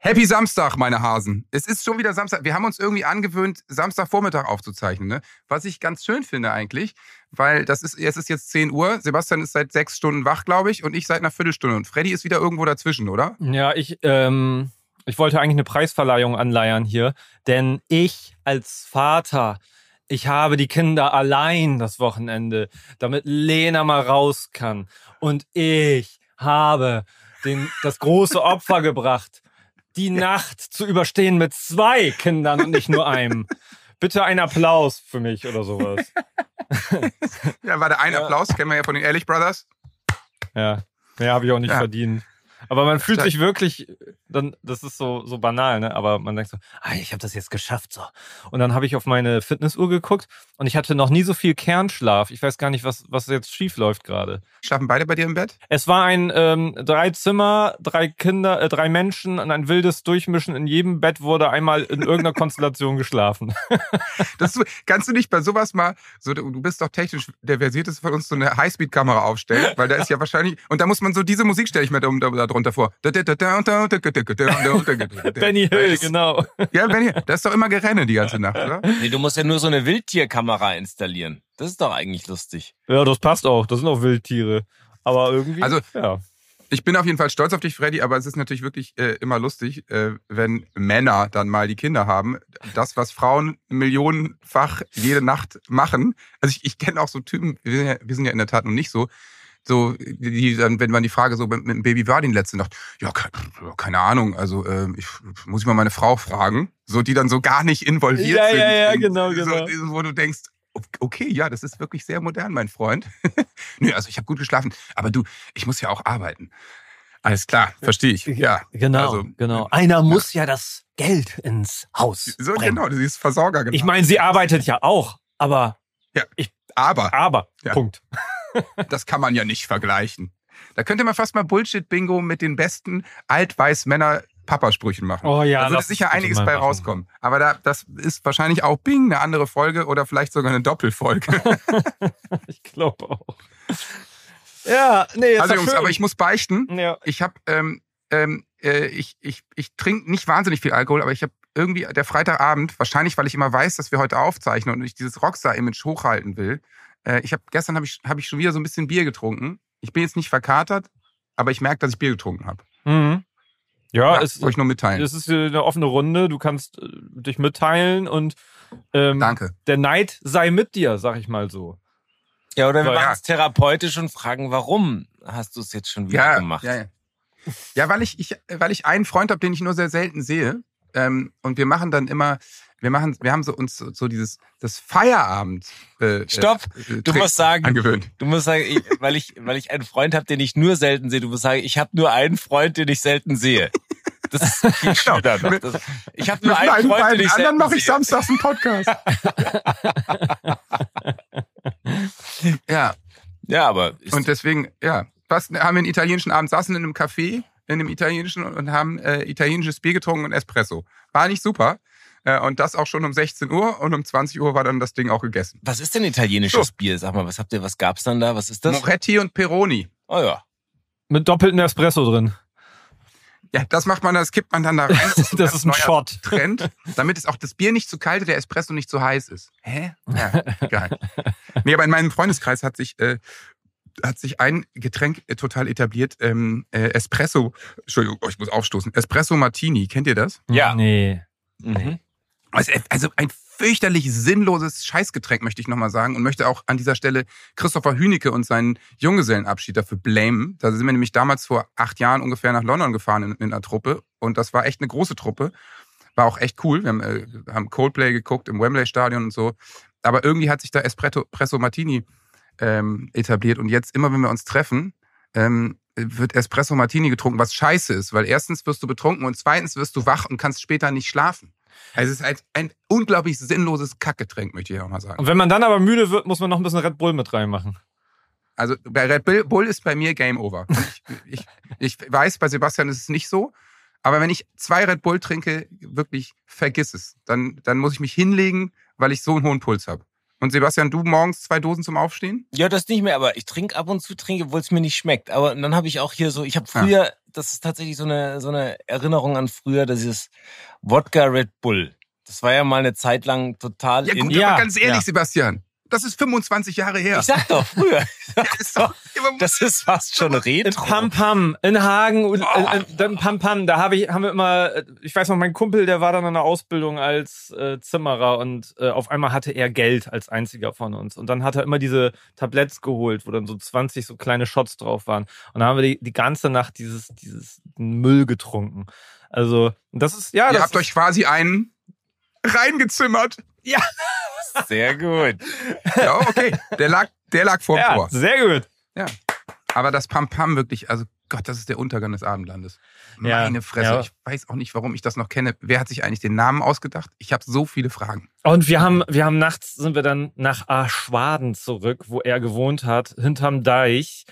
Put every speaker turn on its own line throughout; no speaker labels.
Happy Samstag, meine Hasen. Es ist schon wieder Samstag. Wir haben uns irgendwie angewöhnt, Samstagvormittag aufzuzeichnen, ne? Was ich ganz schön finde eigentlich, weil das ist, es ist jetzt 10 Uhr. Sebastian ist seit sechs Stunden wach, glaube ich, und ich seit einer Viertelstunde. Und Freddy ist wieder irgendwo dazwischen, oder?
Ja, ich, ähm, ich wollte eigentlich eine Preisverleihung anleiern hier, denn ich als Vater, ich habe die Kinder allein das Wochenende, damit Lena mal raus kann. Und ich habe den, das große Opfer gebracht die Nacht zu überstehen mit zwei Kindern und nicht nur einem. Bitte ein Applaus für mich oder sowas.
ja, war der ein Applaus, kennen wir ja von den Ehrlich Brothers.
Ja, mehr habe ich auch nicht ja. verdient. Aber man fühlt sich wirklich, dann, das ist so, so banal, ne? Aber man denkt so, ah, ich habe das jetzt geschafft, so. Und dann habe ich auf meine Fitnessuhr geguckt und ich hatte noch nie so viel Kernschlaf. Ich weiß gar nicht, was, was jetzt schief läuft gerade.
Schlafen beide bei dir im Bett?
Es war ein ähm, drei Zimmer, drei Kinder, äh, drei Menschen und ein wildes Durchmischen. In jedem Bett wurde einmal in irgendeiner Konstellation geschlafen.
das, kannst du nicht bei sowas mal, so, du bist doch technisch der versierteste von uns, so eine Highspeed-Kamera aufstellen, weil da ist ja wahrscheinlich, und da muss man so diese Musik stelle ich mir da, da, drunter vor.
Benny Hill, genau.
Ja, Benny. Das ist doch immer Gerenne die ganze Nacht, oder?
Nee, du musst ja nur so eine Wildtierkamera installieren. Das ist doch eigentlich lustig.
Ja, das passt auch. Das sind auch Wildtiere. Aber irgendwie,
also,
ja.
Ich bin auf jeden Fall stolz auf dich, Freddy, aber es ist natürlich wirklich äh, immer lustig, äh, wenn Männer dann mal die Kinder haben. Das, was Frauen millionenfach jede Nacht machen. Also ich, ich kenne auch so Typen, wir sind, ja, wir sind ja in der Tat noch nicht so, so, die, dann, wenn man die Frage so mit, mit dem Baby war die letzte Nacht, ja, keine, Ahnung, also äh, ich, muss ich mal meine Frau fragen, so die dann so gar nicht involviert
ja,
sind.
Ja, ja, genau, genau.
So, wo du denkst, okay, ja, das ist wirklich sehr modern, mein Freund. Nö, also ich habe gut geschlafen, aber du, ich muss ja auch arbeiten. Alles klar, verstehe ich. Ja,
genau, also, genau. Einer muss ja das Geld ins Haus.
So
bringen.
genau, sie ist Versorger. Genau.
Ich meine, sie arbeitet ja auch, aber
ja, ich, aber,
aber, ja. Punkt.
Das kann man ja nicht vergleichen. Da könnte man fast mal Bullshit-Bingo mit den besten Alt-Weiß-Männer Papasprüchen machen.
Oh ja,
da würde sicher einiges bei rauskommen. Aber da, das ist wahrscheinlich auch Bing, eine andere Folge oder vielleicht sogar eine Doppelfolge.
ich glaube auch. Ja, nee,
jetzt Also Jungs,
schön.
aber ich muss beichten.
Ja.
Ich habe, ähm, ähm, äh, ich, ich, ich trinke nicht wahnsinnig viel Alkohol, aber ich habe irgendwie der Freitagabend, wahrscheinlich weil ich immer weiß, dass wir heute aufzeichnen und ich dieses Rockstar-Image hochhalten will, äh, ich habe gestern habe ich, hab ich schon wieder so ein bisschen Bier getrunken. Ich bin jetzt nicht verkatert, aber ich merke, dass ich Bier getrunken habe.
Mhm. Ja, ja es,
wollte ich nur mitteilen.
Es ist eine offene Runde. Du kannst äh, dich mitteilen und ähm,
Danke.
der Neid sei mit dir, sag ich mal so.
Ja, oder wir machen es therapeutisch und fragen, warum hast du es jetzt schon wieder
ja,
gemacht?
Ja, ja. ja, weil ich, ich, weil ich einen Freund habe, den ich nur sehr selten sehe. Ähm, und wir machen dann immer, wir machen, wir haben so uns so, dieses das Feierabend.
Äh, Stopp! Äh, du musst sagen,
angewöhnt.
du musst sagen, ich, weil ich, weil ich einen Freund habe, den ich nur selten sehe. Du musst sagen, ich habe nur einen Freund, den ich selten sehe. Das ist. Genau. Das, ich habe nur einen Freund, den ich selten
anderen mache ich samstags einen Podcast. ja,
ja, aber
und deswegen, ja, was haben wir einen italienischen Abend saßen in einem Café in einem italienischen und haben äh, italienisches Bier getrunken und Espresso. War nicht super. Äh, und das auch schon um 16 Uhr und um 20 Uhr war dann das Ding auch gegessen.
Was ist denn italienisches so. Bier? Sag mal, was habt ihr, was gab's dann da? Was ist das?
Moretti und Peroni.
Oh ja.
Mit doppeltem Espresso drin.
Ja, das macht man, das kippt man dann da rein.
Das, das ist ein Shot.
Trend, damit es auch das Bier nicht zu kalt und der Espresso nicht zu heiß ist. Hä? Ja, egal. nee, aber in meinem Freundeskreis hat sich äh, hat sich ein Getränk äh, total etabliert, ähm, äh, Espresso, Entschuldigung, oh, ich muss aufstoßen, Espresso Martini, kennt ihr das?
Ja. Nee. Mhm.
Also, ein fürchterlich sinnloses Scheißgetränk, möchte ich nochmal sagen. Und möchte auch an dieser Stelle Christopher Hünecke und seinen Junggesellenabschied dafür blamen. Da sind wir nämlich damals vor acht Jahren ungefähr nach London gefahren in, in einer Truppe. Und das war echt eine große Truppe. War auch echt cool. Wir haben, äh, haben Coldplay geguckt im Wembley Stadion und so. Aber irgendwie hat sich da Espresso, Espresso Martini ähm, etabliert. Und jetzt immer, wenn wir uns treffen, ähm, wird Espresso Martini getrunken, was scheiße ist. Weil erstens wirst du betrunken und zweitens wirst du wach und kannst später nicht schlafen. Also es ist halt ein unglaublich sinnloses Kackgetränk, möchte ich auch mal sagen.
Und wenn man dann aber müde wird, muss man noch ein bisschen Red Bull mit reinmachen.
Also bei Red Bull ist bei mir Game Over. Ich, ich, ich weiß, bei Sebastian ist es nicht so. Aber wenn ich zwei Red Bull trinke, wirklich vergiss es. Dann, dann muss ich mich hinlegen, weil ich so einen hohen Puls habe. Und Sebastian, du morgens zwei Dosen zum Aufstehen?
Ja, das nicht mehr, aber ich trinke ab und zu trinke, obwohl es mir nicht schmeckt. Aber dann habe ich auch hier so, ich habe früher, ja. Das ist tatsächlich so eine, so eine Erinnerung an früher, das ist Wodka Red Bull. Das war ja mal eine Zeit lang total
ja, gut, in. Ja, aber ganz ehrlich, ja. Sebastian. Das ist 25 Jahre her.
Ich sag doch, früher. ist doch, das ist fast schon Retro.
In Pam Pam, in Hagen, und äh, in Pam Pam, da hab ich, haben wir immer, ich weiß noch, mein Kumpel, der war dann in der Ausbildung als äh, Zimmerer und äh, auf einmal hatte er Geld als einziger von uns. Und dann hat er immer diese Tabletts geholt, wo dann so 20 so kleine Shots drauf waren. Und dann haben wir die, die ganze Nacht dieses, dieses Müll getrunken. Also, das ist, ja.
Ihr habt euch quasi einen reingezimmert.
Ja.
Sehr gut.
Ja, okay. Der lag, der lag vor
ja,
Tor.
Sehr gut.
Ja. Aber das Pam Pam wirklich, also Gott, das ist der Untergang des Abendlandes. Ja, Meine Fresse. Ja. Ich weiß auch nicht, warum ich das noch kenne. Wer hat sich eigentlich den Namen ausgedacht? Ich habe so viele Fragen.
Und wir haben, wir haben nachts sind wir dann nach Aschwaden zurück, wo er gewohnt hat, hinterm Deich.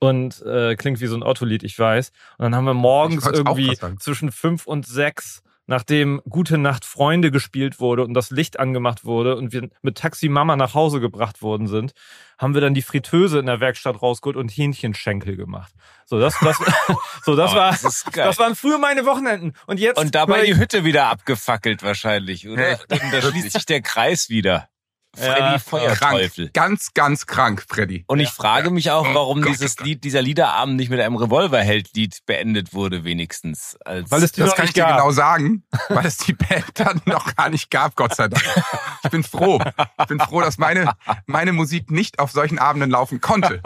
Und äh, klingt wie so ein Autolied, ich weiß. Und dann haben wir morgens irgendwie zwischen fünf und sechs nachdem Gute Nacht Freunde gespielt wurde und das Licht angemacht wurde und wir mit Taxi Mama nach Hause gebracht worden sind, haben wir dann die Fritteuse in der Werkstatt rausgeholt und Hähnchenschenkel gemacht. So, das, das, so, das oh, war, das, das, waren früher meine Wochenenden. Und jetzt.
Und dabei die Hütte wieder abgefackelt wahrscheinlich, oder? da schließt sich der Kreis wieder. Freddy ja, Feuerteufel.
Krank. Ganz, ganz krank, Freddy.
Und ich frage mich auch, oh warum oh, dieses Gott, Lied, dieser Liederabend nicht mit einem Revolverheld-Lied beendet wurde, wenigstens.
Als weil es die das kann ich dir genau sagen, weil es die Band dann noch gar nicht gab, Gott sei Dank. Ich bin froh. Ich bin froh, dass meine, meine Musik nicht auf solchen Abenden laufen konnte.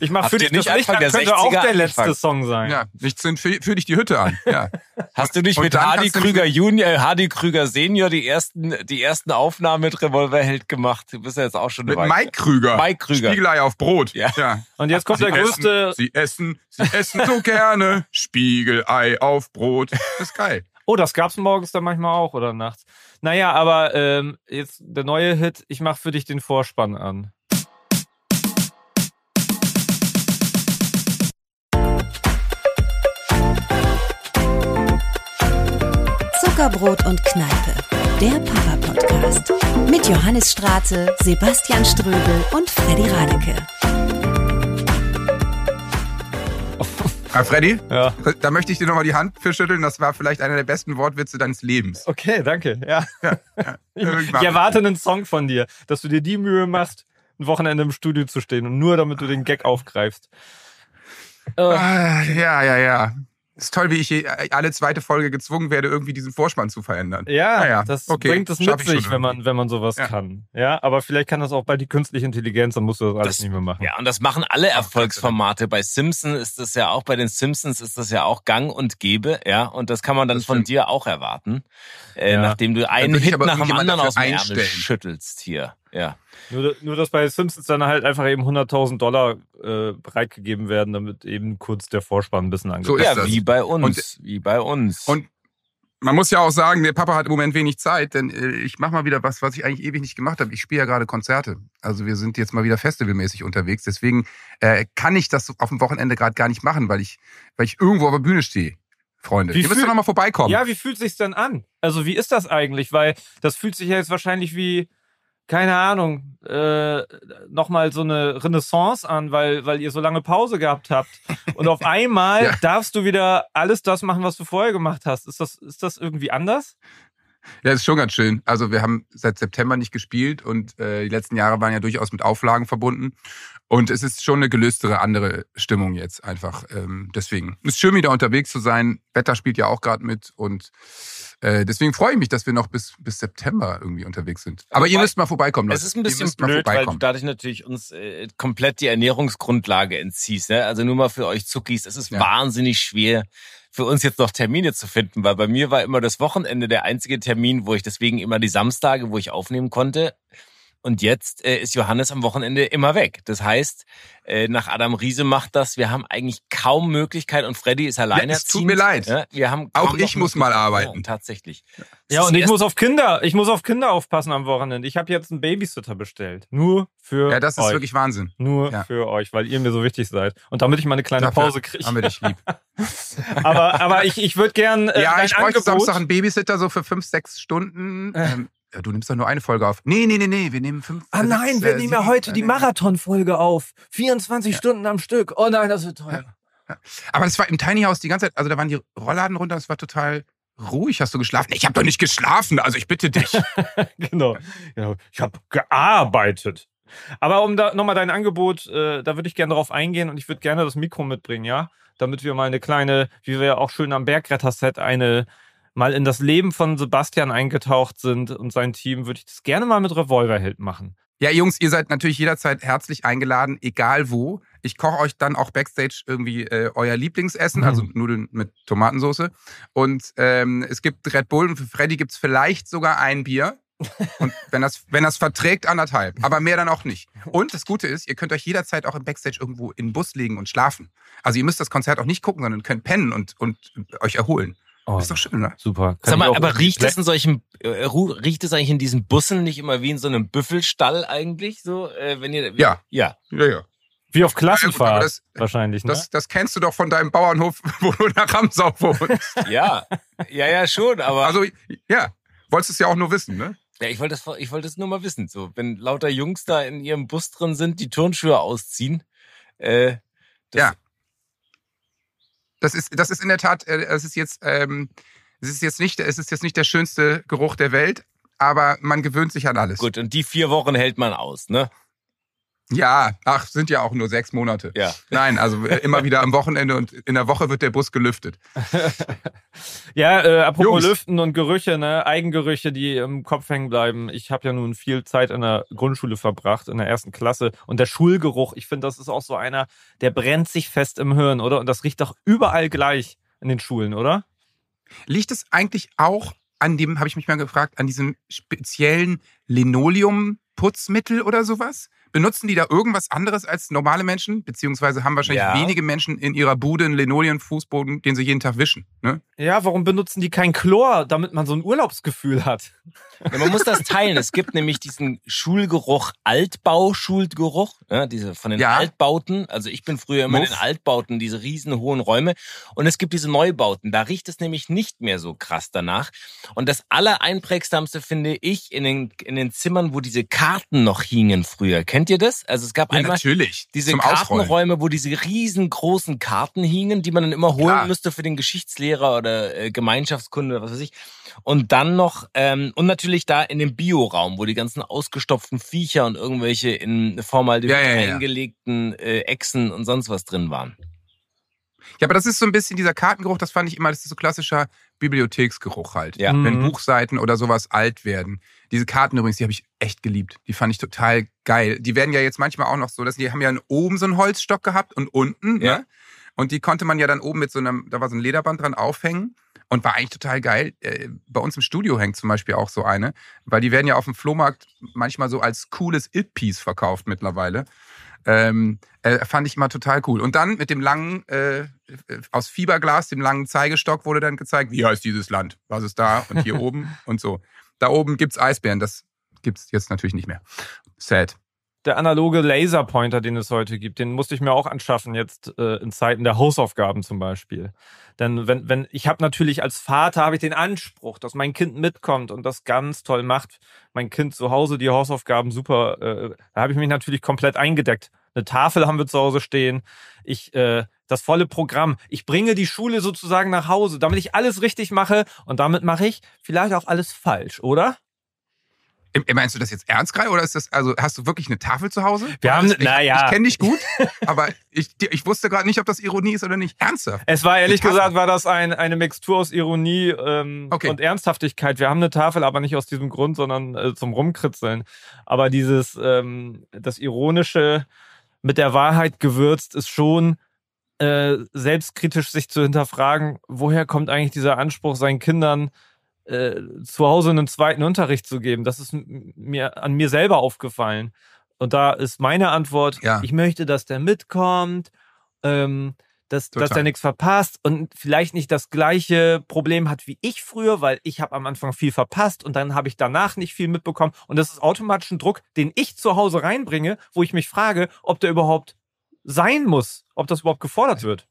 Ich mach für dich nicht das Licht an, könnte auch der letzte anfangen. Song sein.
Ja, ich zünd für, für dich die Hütte an. Ja.
Hast du nicht Und mit Hardy Krüger Junior, äh, Hardy Krüger Senior die ersten, die ersten Aufnahmen mit Revolverheld gemacht. Du bist ja jetzt auch schon
Mit Mike Krüger.
Mike Krüger.
Spiegelei auf Brot.
Ja. ja.
Und jetzt kommt sie der größte.
Essen, sie essen, sie essen so gerne Spiegelei auf Brot. Das ist geil.
Oh, das gab's morgens dann manchmal auch oder nachts. Naja, aber ähm, jetzt der neue Hit. Ich mach für dich den Vorspann an.
Zuckerbrot und Kneipe, der Papa-Podcast. Mit Johannes Straße, Sebastian Ströbel und Freddy Radeke.
Ah, Freddy?
Ja.
Da möchte ich dir nochmal die Hand für schütteln. Das war vielleicht einer der besten Wortwitze deines Lebens.
Okay, danke. Ja. ja, ja. Ich, ich erwarte einen Song von dir, dass du dir die Mühe machst, ein Wochenende im Studio zu stehen und nur damit du den Gag aufgreifst.
Ah, ja, ja, ja ist toll, wie ich äh, alle zweite Folge gezwungen werde, irgendwie diesen Vorspann zu verändern.
Ja, naja, das okay, bringt es mit sich, wenn man, wenn man sowas ja. kann. Ja, aber vielleicht kann das auch bald die künstliche Intelligenz, dann musst du das alles das, nicht mehr machen.
Ja, und das machen alle Erfolgsformate. Bei Simpsons ist das ja auch, bei den Simpsons ist das ja auch gang und gäbe, ja, und das kann man dann das von dir auch erwarten, äh, ja. nachdem du einen Hit nach dem anderen aus dem Ärmel schüttelst hier. Ja.
Nur, nur, dass bei Simpsons dann halt einfach eben 100.000 Dollar äh, bereitgegeben werden, damit eben kurz der Vorspann ein bisschen angeht. So
ist ja, das. wie bei uns. Und, wie bei uns.
Und man muss ja auch sagen, der Papa hat im Moment wenig Zeit, denn äh, ich mache mal wieder was, was ich eigentlich ewig nicht gemacht habe. Ich spiele ja gerade Konzerte. Also wir sind jetzt mal wieder festivalmäßig unterwegs. Deswegen äh, kann ich das auf dem Wochenende gerade gar nicht machen, weil ich, weil ich irgendwo auf der Bühne stehe. Freunde, wie ihr müsst doch noch mal vorbeikommen.
Ja, wie fühlt sich's denn an? Also wie ist das eigentlich? Weil das fühlt sich ja jetzt wahrscheinlich wie keine Ahnung, äh, nochmal so eine Renaissance an, weil, weil ihr so lange Pause gehabt habt. Und auf einmal ja. darfst du wieder alles das machen, was du vorher gemacht hast. Ist das, ist das irgendwie anders?
Ja, ist schon ganz schön. Also wir haben seit September nicht gespielt und äh, die letzten Jahre waren ja durchaus mit Auflagen verbunden. Und es ist schon eine gelöstere, andere Stimmung jetzt einfach. Ähm, deswegen ist schön, wieder unterwegs zu sein. Wetter spielt ja auch gerade mit und äh, deswegen freue ich mich, dass wir noch bis, bis September irgendwie unterwegs sind. Aber, Aber ihr müsst mal vorbeikommen.
Leute. Es ist ein bisschen blöd, weil du dadurch natürlich uns äh, komplett die Ernährungsgrundlage entziehst. Ne? Also nur mal für euch Zuckis, es ist ja. wahnsinnig schwer für uns jetzt noch Termine zu finden, weil bei mir war immer das Wochenende der einzige Termin, wo ich deswegen immer die Samstage, wo ich aufnehmen konnte. Und jetzt äh, ist Johannes am Wochenende immer weg. Das heißt, äh, nach Adam Riese macht das, wir haben eigentlich kaum Möglichkeit und Freddy ist alleine. Ja,
es tut mir leid. Ja,
wir haben
Auch ich muss mal arbeiten. Ja,
tatsächlich.
Ja, und ich muss auf Kinder, ich muss auf Kinder aufpassen am Wochenende. Ich habe jetzt einen Babysitter bestellt. Nur für euch.
Ja, das ist euch. wirklich Wahnsinn.
Nur ja. für euch, weil ihr mir so wichtig seid. Und damit ich mal eine kleine Dafür Pause kriege.
Haben wir dich lieb.
aber, aber ich, ich würde gern.
Äh, ja, ich bräuchte Samstag einen Babysitter so für fünf, sechs Stunden. Ähm, ja, du nimmst doch nur eine Folge auf. Nee, nee, nee, nee, wir nehmen fünf.
Ah nein, wir äh, nehmen ja heute die Marathonfolge auf. 24 ja. Stunden am Stück. Oh nein, das wird teuer.
Ja. Aber das war im Tiny House die ganze Zeit, also da waren die Rollladen runter, das war total ruhig. Hast du geschlafen? Ich habe doch nicht geschlafen, also ich bitte dich.
genau. Ja, ich habe gearbeitet. Aber um da nochmal dein Angebot, äh, da würde ich gerne drauf eingehen und ich würde gerne das Mikro mitbringen, ja? Damit wir mal eine kleine, wie wir ja auch schön am Bergretter-Set, eine mal in das Leben von Sebastian eingetaucht sind und sein Team, würde ich das gerne mal mit Revolverheld machen.
Ja, Jungs, ihr seid natürlich jederzeit herzlich eingeladen, egal wo. Ich koche euch dann auch backstage irgendwie äh, euer Lieblingsessen, mhm. also Nudeln mit Tomatensauce. Und ähm, es gibt Red Bull und für Freddy gibt es vielleicht sogar ein Bier. Und wenn das, wenn das verträgt, anderthalb. Aber mehr dann auch nicht. Und das Gute ist, ihr könnt euch jederzeit auch im Backstage irgendwo in den Bus legen und schlafen. Also ihr müsst das Konzert auch nicht gucken, sondern könnt pennen und, und euch erholen. Oh, ist doch schön, ne?
Super.
Kann Sag mal, aber riecht es in solchen, äh, riecht es eigentlich in diesen Bussen nicht immer wie in so einem Büffelstall eigentlich? So, äh, wenn ihr,
ja. Ja. Ja, ja.
Wie auf Klassenfahrt ja, das, wahrscheinlich, ne?
Das, das kennst du doch von deinem Bauernhof, wo du nach Ramsau wohnst.
ja, ja, ja, schon, aber.
Also, ja. Wolltest es ja auch nur wissen, ne?
Ja, ich wollte das, ich wollte das nur mal wissen. So, wenn lauter Jungs da in ihrem Bus drin sind, die Turnschuhe ausziehen, äh,
ja. Das ist, das ist in der Tat, äh, es ist jetzt, ähm, es ist jetzt nicht, es ist jetzt nicht der schönste Geruch der Welt, aber man gewöhnt sich an alles.
Gut, und die vier Wochen hält man aus, ne?
Ja, ach, sind ja auch nur sechs Monate.
Ja.
Nein, also äh, immer wieder am Wochenende und in der Woche wird der Bus gelüftet.
ja, äh, apropos Jungs. Lüften und Gerüche, ne, Eigengerüche, die im Kopf hängen bleiben. Ich habe ja nun viel Zeit in der Grundschule verbracht, in der ersten Klasse. Und der Schulgeruch, ich finde, das ist auch so einer, der brennt sich fest im Hirn, oder? Und das riecht doch überall gleich in den Schulen, oder?
Liegt es eigentlich auch an dem, habe ich mich mal gefragt, an diesem speziellen Linoleum-Putzmittel oder sowas? Benutzen die da irgendwas anderes als normale Menschen? Beziehungsweise haben wahrscheinlich ja. wenige Menschen in ihrer Bude einen Linoleumfußboden, den sie jeden Tag wischen. Ne?
Ja, warum benutzen die kein Chlor, damit man so ein Urlaubsgefühl hat?
Ja, man muss das teilen. Es gibt nämlich diesen Schulgeruch, Altbauschulgeruch, ja, diese von den ja. Altbauten. Also ich bin früher immer Muff. in den Altbauten, diese riesen hohen Räume. Und es gibt diese Neubauten. Da riecht es nämlich nicht mehr so krass danach. Und das Allereinprägsamste finde ich in den, in den Zimmern, wo diese Karten noch hingen früher. Kennt ihr das? Also es gab ja, einmal
natürlich.
diese Zum Kartenräume, wo diese riesengroßen Karten hingen, die man dann immer holen Klar. müsste für den Geschichtslehrer oder äh, Gemeinschaftskunde oder was weiß ich. Und dann noch, ähm, und natürlich da in dem Bioraum, wo die ganzen ausgestopften Viecher und irgendwelche in Formaldehyd ja, ja. eingelegten äh, Echsen und sonst was drin waren.
Ja, aber das ist so ein bisschen dieser Kartengeruch, das fand ich immer, das ist so klassischer Bibliotheksgeruch halt. Ja. Wenn mhm. Buchseiten oder sowas alt werden. Diese Karten übrigens, die habe ich echt geliebt. Die fand ich total geil. Die werden ja jetzt manchmal auch noch so, dass die haben ja oben so einen Holzstock gehabt und unten, ja. Ne? Und die konnte man ja dann oben mit so einem, da war so ein Lederband dran aufhängen und war eigentlich total geil. Äh, bei uns im Studio hängt zum Beispiel auch so eine, weil die werden ja auf dem Flohmarkt manchmal so als cooles It-Piece verkauft mittlerweile. Ähm, äh, fand ich immer total cool. Und dann mit dem langen, äh, aus Fieberglas, dem langen Zeigestock wurde dann gezeigt, wie heißt dieses Land? Was ist da? Und hier oben und so. Da oben gibt's Eisbären, das gibt's jetzt natürlich nicht mehr. Sad
der analoge Laserpointer, den es heute gibt, den musste ich mir auch anschaffen jetzt äh, in Zeiten der Hausaufgaben zum Beispiel. Denn wenn, wenn ich habe natürlich als Vater habe ich den Anspruch, dass mein Kind mitkommt und das ganz toll macht. Mein Kind zu Hause die Hausaufgaben super. Äh, da habe ich mich natürlich komplett eingedeckt. Eine Tafel haben wir zu Hause stehen. Ich äh, das volle Programm. Ich bringe die Schule sozusagen nach Hause, damit ich alles richtig mache und damit mache ich vielleicht auch alles falsch, oder?
Meinst du das jetzt ernst gerade oder ist das, also hast du wirklich eine Tafel zu Hause?
Wir haben, ich, naja.
Ich kenne dich gut, aber ich, ich wusste gerade nicht, ob das Ironie ist oder nicht. Ernsthaft.
Es war ehrlich gesagt, war das ein, eine Mixtur aus Ironie ähm, okay. und Ernsthaftigkeit. Wir haben eine Tafel, aber nicht aus diesem Grund, sondern äh, zum Rumkritzeln. Aber dieses, ähm, das Ironische mit der Wahrheit gewürzt ist schon äh, selbstkritisch sich zu hinterfragen, woher kommt eigentlich dieser Anspruch, seinen Kindern äh, zu Hause einen zweiten Unterricht zu geben. Das ist mir an mir selber aufgefallen. Und da ist meine Antwort, ja. ich möchte, dass der mitkommt, ähm, dass, dass der nichts verpasst und vielleicht nicht das gleiche Problem hat wie ich früher, weil ich habe am Anfang viel verpasst und dann habe ich danach nicht viel mitbekommen. Und das ist automatisch ein Druck, den ich zu Hause reinbringe, wo ich mich frage, ob der überhaupt sein muss, ob das überhaupt gefordert wird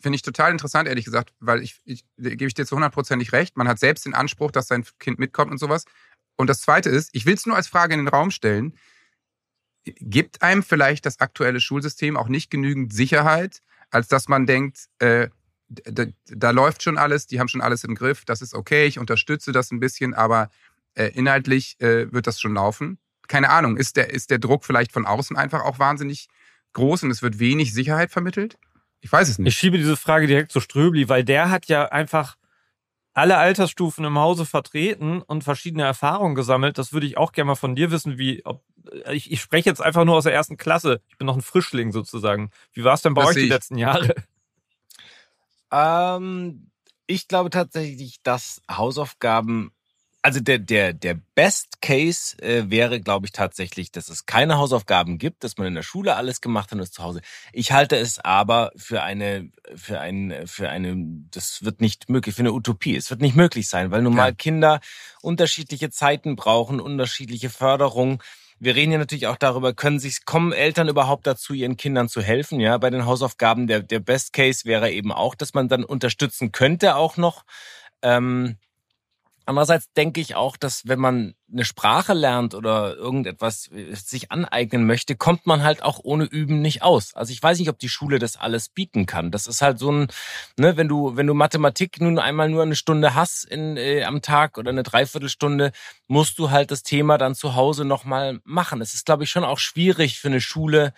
finde ich total interessant, ehrlich gesagt, weil ich, ich gebe ich dir zu hundertprozentig recht. Man hat selbst den Anspruch, dass sein Kind mitkommt und sowas. Und das Zweite ist, ich will es nur als Frage in den Raum stellen, gibt einem vielleicht das aktuelle Schulsystem auch nicht genügend Sicherheit, als dass man denkt, äh, da, da, läuft schon alles, die haben schon alles im Griff, das ist okay, ich unterstütze das ein bisschen, aber äh, inhaltlich äh, wird das schon laufen. Keine Ahnung, ist der, ist der Druck vielleicht von außen einfach auch wahnsinnig groß und es wird wenig Sicherheit vermittelt? Ich weiß es nicht.
Ich schiebe diese Frage direkt zu Ströbli, weil der hat ja einfach alle Altersstufen im Hause vertreten und verschiedene Erfahrungen gesammelt. Das würde ich auch gerne mal von dir wissen, wie, ob, ich, ich spreche jetzt einfach nur aus der ersten Klasse. Ich bin noch ein Frischling sozusagen. Wie war es denn bei das euch die letzten Jahre?
Ähm, ich glaube tatsächlich, dass Hausaufgaben also der, der, der Best Case äh, wäre, glaube ich, tatsächlich, dass es keine Hausaufgaben gibt, dass man in der Schule alles gemacht hat und ist zu Hause. Ich halte es aber für eine, für ein, für eine, das wird nicht möglich, für eine Utopie. Es wird nicht möglich sein, weil nun mal ja. Kinder unterschiedliche Zeiten brauchen, unterschiedliche Förderung. Wir reden ja natürlich auch darüber, können sich, kommen Eltern überhaupt dazu, ihren Kindern zu helfen? Ja, bei den Hausaufgaben, der, der Best Case wäre eben auch, dass man dann unterstützen könnte auch noch. Ähm, Andererseits denke ich auch, dass wenn man eine Sprache lernt oder irgendetwas äh, sich aneignen möchte, kommt man halt auch ohne Üben nicht aus. Also ich weiß nicht, ob die Schule das alles bieten kann. Das ist halt so ein, ne, wenn du, wenn du Mathematik nun einmal nur eine Stunde hast in, äh, am Tag oder eine Dreiviertelstunde, musst du halt das Thema dann zu Hause nochmal machen. Es ist, glaube ich, schon auch schwierig für eine Schule,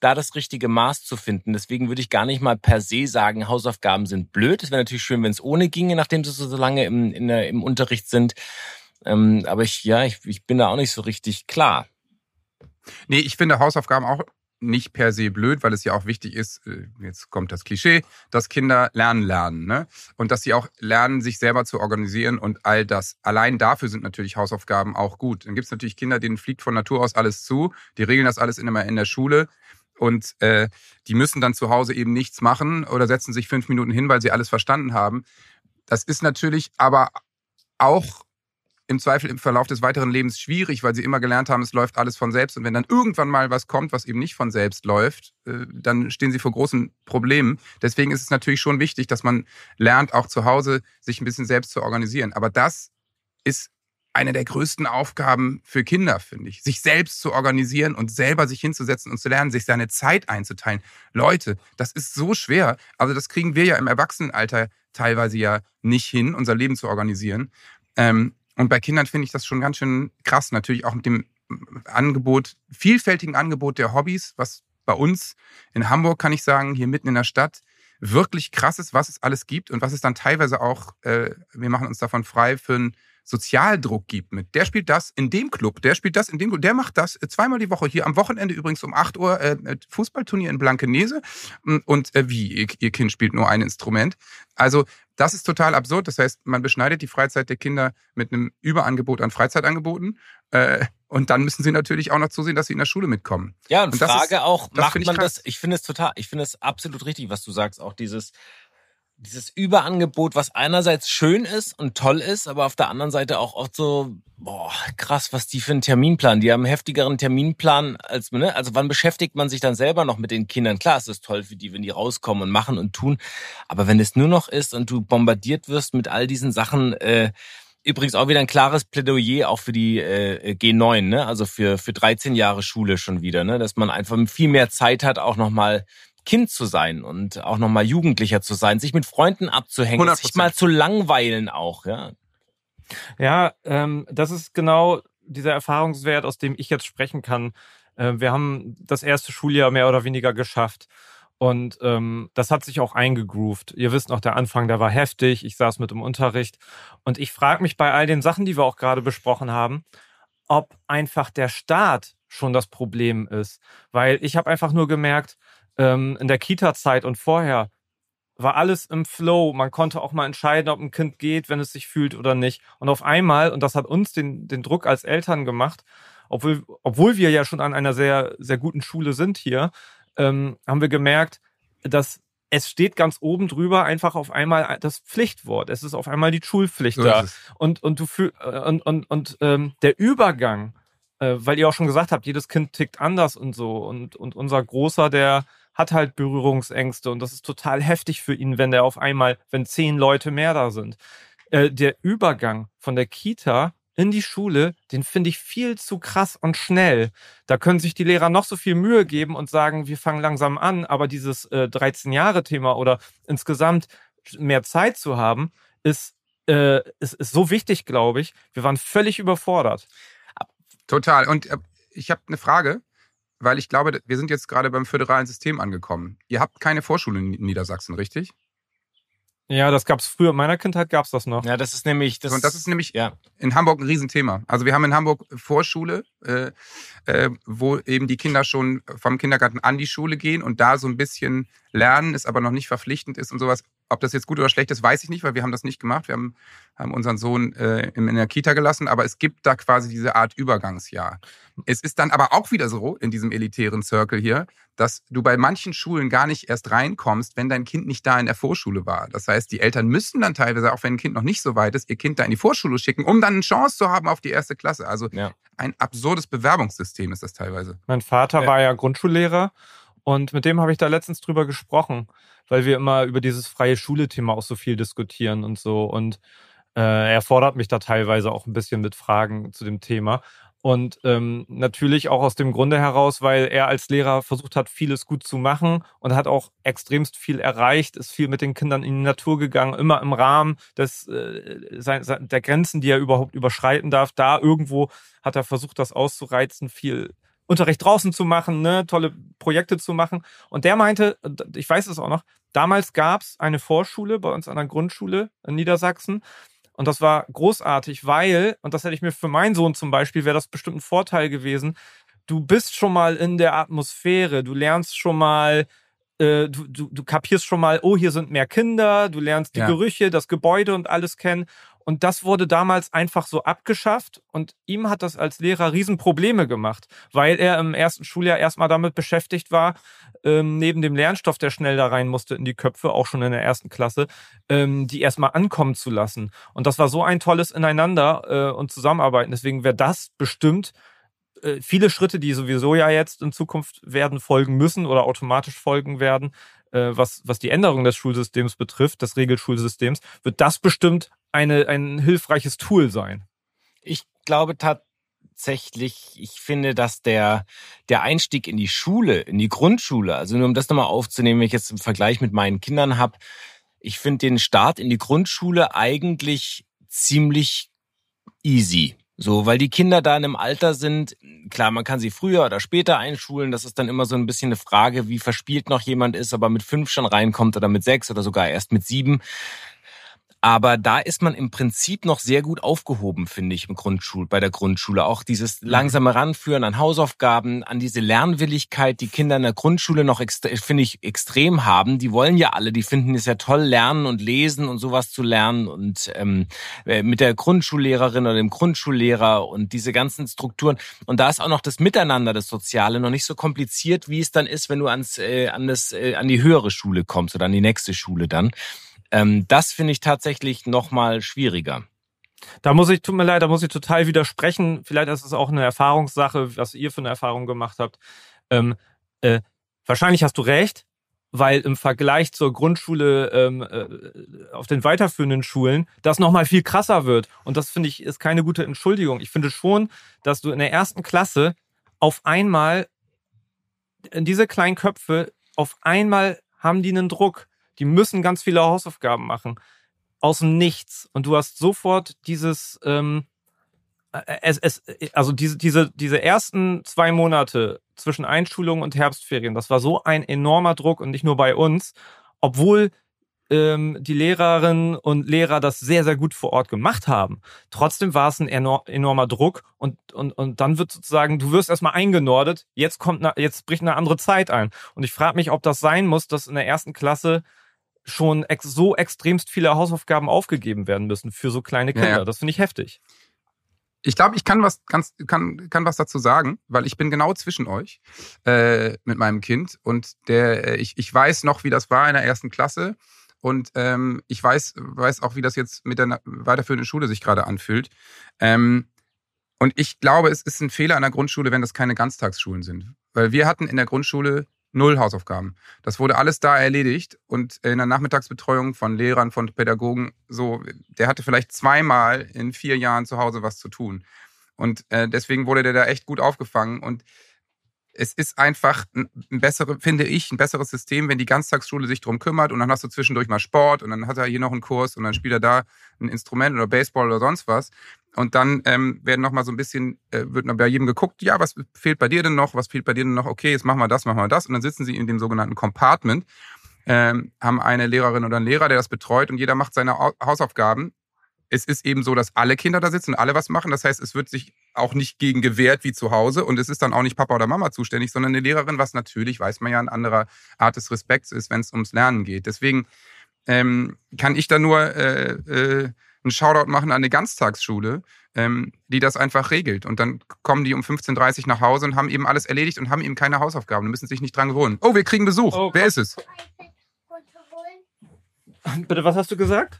da das richtige Maß zu finden. Deswegen würde ich gar nicht mal per se sagen, Hausaufgaben sind blöd. Es wäre natürlich schön, wenn es ohne ginge, nachdem sie so lange im, in im Unterricht sind. Ähm, aber ich, ja, ich, ich bin da auch nicht so richtig klar.
Nee, ich finde Hausaufgaben auch nicht per se blöd, weil es ja auch wichtig ist, äh, jetzt kommt das Klischee, dass Kinder lernen lernen. Ne? Und dass sie auch lernen, sich selber zu organisieren und all das. Allein dafür sind natürlich Hausaufgaben auch gut. Dann gibt es natürlich Kinder, denen fliegt von Natur aus alles zu. Die regeln das alles immer in der Schule und äh, die müssen dann zu Hause eben nichts machen oder setzen sich fünf Minuten hin, weil sie alles verstanden haben. Das ist natürlich aber auch im Zweifel im Verlauf des weiteren Lebens schwierig, weil sie immer gelernt haben, es läuft alles von selbst. Und wenn dann irgendwann mal was kommt, was eben nicht von selbst läuft, äh, dann stehen sie vor großen Problemen. Deswegen ist es natürlich schon wichtig, dass man lernt, auch zu Hause sich ein bisschen selbst zu organisieren. Aber das ist eine der größten Aufgaben für Kinder, finde ich. Sich selbst zu organisieren und selber sich hinzusetzen und zu lernen, sich seine Zeit einzuteilen. Leute, das ist so schwer. Also das kriegen wir ja im Erwachsenenalter teilweise ja nicht hin, unser Leben zu organisieren. Ähm, und bei Kindern finde ich das schon ganz schön krass. Natürlich auch mit dem Angebot, vielfältigen Angebot der Hobbys, was bei uns in Hamburg, kann ich sagen, hier mitten in der Stadt, wirklich krass ist, was es alles gibt und was es dann teilweise auch, äh, wir machen uns davon frei, für ein Sozialdruck gibt mit, der spielt das in dem Club, der spielt das in dem Club, der macht das äh, zweimal die Woche hier am Wochenende übrigens um 8 Uhr äh, Fußballturnier in Blankenese hm, und äh, wie, ihr, ihr Kind spielt nur ein Instrument. Also das ist total absurd. Das heißt, man beschneidet die Freizeit der Kinder mit einem Überangebot an Freizeitangeboten. Äh, und dann müssen sie natürlich auch noch zusehen, dass sie in der Schule mitkommen.
Ja, und, und Frage ist, auch, macht man das? Ich finde es total, ich finde es absolut richtig, was du sagst. Auch dieses, dieses Überangebot, was einerseits schön ist und toll ist, aber auf der anderen Seite auch oft so, boah, krass, was die für einen Terminplan. Die haben einen heftigeren Terminplan als, ne? Also wann beschäftigt man sich dann selber noch mit den Kindern? Klar, es ist toll für die, wenn die rauskommen und machen und tun. Aber wenn es nur noch ist und du bombardiert wirst mit all diesen Sachen, äh, Übrigens auch wieder ein klares Plädoyer auch für die äh, G9, ne? also für, für 13 Jahre Schule schon wieder, ne? dass man einfach viel mehr Zeit hat, auch nochmal Kind zu sein und auch nochmal Jugendlicher zu sein, sich mit Freunden abzuhängen, 100%. sich mal zu langweilen auch, ja.
Ja, ähm, das ist genau dieser Erfahrungswert, aus dem ich jetzt sprechen kann. Äh, wir haben das erste Schuljahr mehr oder weniger geschafft. Und ähm, das hat sich auch eingegroovt. Ihr wisst noch, der Anfang, der war heftig. Ich saß mit im Unterricht. Und ich frage mich bei all den Sachen, die wir auch gerade besprochen haben, ob einfach der Start schon das Problem ist. Weil ich habe einfach nur gemerkt, ähm, in der Kita-Zeit und vorher war alles im Flow. Man konnte auch mal entscheiden, ob ein Kind geht, wenn es sich fühlt oder nicht. Und auf einmal, und das hat uns den, den Druck als Eltern gemacht, obwohl, obwohl wir ja schon an einer sehr, sehr guten Schule sind hier, ähm, haben wir gemerkt, dass es steht ganz oben drüber einfach auf einmal das Pflichtwort. Es ist auf einmal die Schulpflicht so da. Und, und du fühl, äh, und, und, und ähm, der Übergang, äh, weil ihr auch schon gesagt habt, jedes Kind tickt anders und so. Und, und unser Großer, der hat halt Berührungsängste und das ist total heftig für ihn, wenn der auf einmal, wenn zehn Leute mehr da sind. Äh, der Übergang von der Kita in die Schule, den finde ich viel zu krass und schnell. Da können sich die Lehrer noch so viel Mühe geben und sagen, wir fangen langsam an, aber dieses äh, 13-Jahre-Thema oder insgesamt mehr Zeit zu haben, ist, äh, ist, ist so wichtig, glaube ich. Wir waren völlig überfordert.
Total. Und äh, ich habe eine Frage, weil ich glaube, wir sind jetzt gerade beim föderalen System angekommen. Ihr habt keine Vorschule in Niedersachsen, richtig?
Ja, das gab's früher. In meiner Kindheit gab's das noch.
Ja, das ist nämlich
das. Und das ist nämlich ja. in Hamburg ein Riesenthema. Also wir haben in Hamburg Vorschule, äh, äh, wo eben die Kinder schon vom Kindergarten an die Schule gehen und da so ein bisschen lernen, es aber noch nicht verpflichtend ist und sowas. Ob das jetzt gut oder schlecht ist, weiß ich nicht, weil wir haben das nicht gemacht. Wir haben, haben unseren Sohn äh, in der Kita gelassen, aber es gibt da quasi diese Art Übergangsjahr. Es ist dann aber auch wieder so in diesem elitären Circle hier, dass du bei manchen Schulen gar nicht erst reinkommst, wenn dein Kind nicht da in der Vorschule war. Das heißt, die Eltern müssen dann teilweise, auch wenn ein Kind noch nicht so weit ist, ihr Kind da in die Vorschule schicken, um dann eine Chance zu haben auf die erste Klasse. Also ja. ein absurdes Bewerbungssystem ist das teilweise.
Mein Vater ja. war ja Grundschullehrer und mit dem habe ich da letztens drüber gesprochen, weil wir immer über dieses freie Schule-Thema auch so viel diskutieren und so. Und äh, er fordert mich da teilweise auch ein bisschen mit Fragen zu dem Thema. Und ähm, natürlich auch aus dem Grunde heraus, weil er als Lehrer versucht hat, vieles gut zu machen und hat auch extremst viel erreicht, ist viel mit den Kindern in die Natur gegangen, immer im Rahmen des, äh, der Grenzen, die er überhaupt überschreiten darf. Da irgendwo hat er versucht, das auszureizen, viel Unterricht draußen zu machen, ne, tolle Projekte zu machen. Und der meinte, ich weiß es auch noch, damals gab es eine Vorschule bei uns an der Grundschule in Niedersachsen. Und das war großartig, weil, und das hätte ich mir für meinen Sohn zum Beispiel, wäre das bestimmt ein Vorteil gewesen, du bist schon mal in der Atmosphäre, du lernst schon mal, äh, du, du, du kapierst schon mal, oh, hier sind mehr Kinder, du lernst die ja. Gerüche, das Gebäude und alles kennen. Und das wurde damals einfach so abgeschafft und ihm hat das als Lehrer Riesenprobleme gemacht, weil er im ersten Schuljahr erstmal damit beschäftigt war, ähm, neben dem Lernstoff, der schnell da rein musste in die Köpfe, auch schon in der ersten Klasse, ähm, die erstmal ankommen zu lassen. Und das war so ein tolles Ineinander äh, und Zusammenarbeiten. Deswegen wäre das bestimmt äh, viele Schritte, die sowieso ja jetzt in Zukunft werden folgen müssen oder automatisch folgen werden, was, was die Änderung des Schulsystems betrifft, des Regelschulsystems, wird das bestimmt eine, ein hilfreiches Tool sein.
Ich glaube tatsächlich, ich finde, dass der, der Einstieg in die Schule, in die Grundschule, also nur um das nochmal aufzunehmen, wenn ich jetzt im Vergleich mit meinen Kindern habe, ich finde den Start in die Grundschule eigentlich ziemlich easy. So, weil die Kinder da in einem Alter sind, klar, man kann sie früher oder später einschulen, das ist dann immer so ein bisschen eine Frage, wie verspielt noch jemand ist, aber mit fünf schon reinkommt oder mit sechs oder sogar erst mit sieben. Aber da ist man im Prinzip noch sehr gut aufgehoben, finde ich, im Grundschul, bei der Grundschule. Auch dieses mhm. langsame Ranführen an Hausaufgaben, an diese Lernwilligkeit, die Kinder in der Grundschule noch, finde ich, extrem haben. Die wollen ja alle, die finden es ja toll, lernen und lesen und sowas zu lernen und ähm, äh, mit der Grundschullehrerin oder dem Grundschullehrer und diese ganzen Strukturen. Und da ist auch noch das Miteinander, das Soziale, noch nicht so kompliziert, wie es dann ist, wenn du ans, äh, an, das, äh, an die höhere Schule kommst oder an die nächste Schule dann. Ähm, das finde ich tatsächlich nochmal schwieriger.
Da muss ich, tut mir leid, da muss ich total widersprechen. Vielleicht ist es auch eine Erfahrungssache, was ihr für eine Erfahrung gemacht habt. Ähm, äh, wahrscheinlich hast du recht, weil im Vergleich zur Grundschule ähm, äh, auf den weiterführenden Schulen das nochmal viel krasser wird. Und das finde ich ist keine gute Entschuldigung. Ich finde schon, dass du in der ersten Klasse auf einmal in diese kleinen Köpfe auf einmal haben die einen Druck die müssen ganz viele Hausaufgaben machen. Aus dem Nichts. Und du hast sofort dieses, ähm, äh, es, es, also diese, diese, diese ersten zwei Monate zwischen Einschulung und Herbstferien, das war so ein enormer Druck und nicht nur bei uns, obwohl ähm, die Lehrerinnen und Lehrer das sehr, sehr gut vor Ort gemacht haben. Trotzdem war es ein enormer Druck und, und, und dann wird sozusagen, du wirst erstmal eingenordet, jetzt kommt, jetzt bricht eine andere Zeit ein. Und ich frage mich, ob das sein muss, dass in der ersten Klasse schon ex so extremst viele Hausaufgaben aufgegeben werden müssen für so kleine Kinder. Ja, ja. Das finde ich heftig.
Ich glaube, ich kann was, ganz, kann, kann was dazu sagen, weil ich bin genau zwischen euch äh, mit meinem Kind und der, äh, ich, ich weiß noch, wie das war in der ersten Klasse und ähm, ich weiß, weiß auch, wie das jetzt mit der weiterführenden Schule sich gerade anfühlt. Ähm, und ich glaube, es ist ein Fehler an der Grundschule, wenn das keine Ganztagsschulen sind. Weil wir hatten in der Grundschule Null Hausaufgaben. Das wurde alles da erledigt und in der Nachmittagsbetreuung von Lehrern, von Pädagogen, so, der hatte vielleicht zweimal in vier Jahren zu Hause was zu tun. Und äh, deswegen wurde der da echt gut aufgefangen. Und es ist einfach ein, bessere, finde ich, ein besseres System, wenn die Ganztagsschule sich drum kümmert und dann hast du zwischendurch mal Sport und dann hat er hier noch einen Kurs und dann spielt er da ein Instrument oder Baseball oder sonst was. Und dann ähm, werden noch mal so ein bisschen, äh, wird bei jedem geguckt, ja, was fehlt bei dir denn noch, was fehlt bei dir denn noch, okay, jetzt machen wir das, machen wir das. Und dann sitzen sie in dem sogenannten Compartment, ähm, haben eine Lehrerin oder einen Lehrer, der das betreut und jeder macht seine Hausaufgaben es ist eben so, dass alle Kinder da sitzen und alle was machen. Das heißt, es wird sich auch nicht gegen gewehrt wie zu Hause und es ist dann auch nicht Papa oder Mama zuständig, sondern eine Lehrerin, was natürlich, weiß man ja, ein anderer Art des Respekts ist, wenn es ums Lernen geht. Deswegen ähm, kann ich da nur äh, äh, einen Shoutout machen an eine Ganztagsschule, ähm, die das einfach regelt. Und dann kommen die um 15.30 Uhr nach Hause und haben eben alles erledigt und haben eben keine Hausaufgaben und müssen sich nicht dran gewöhnen. Oh, wir kriegen Besuch. Oh, Wer ist es?
Bitte, was hast du gesagt?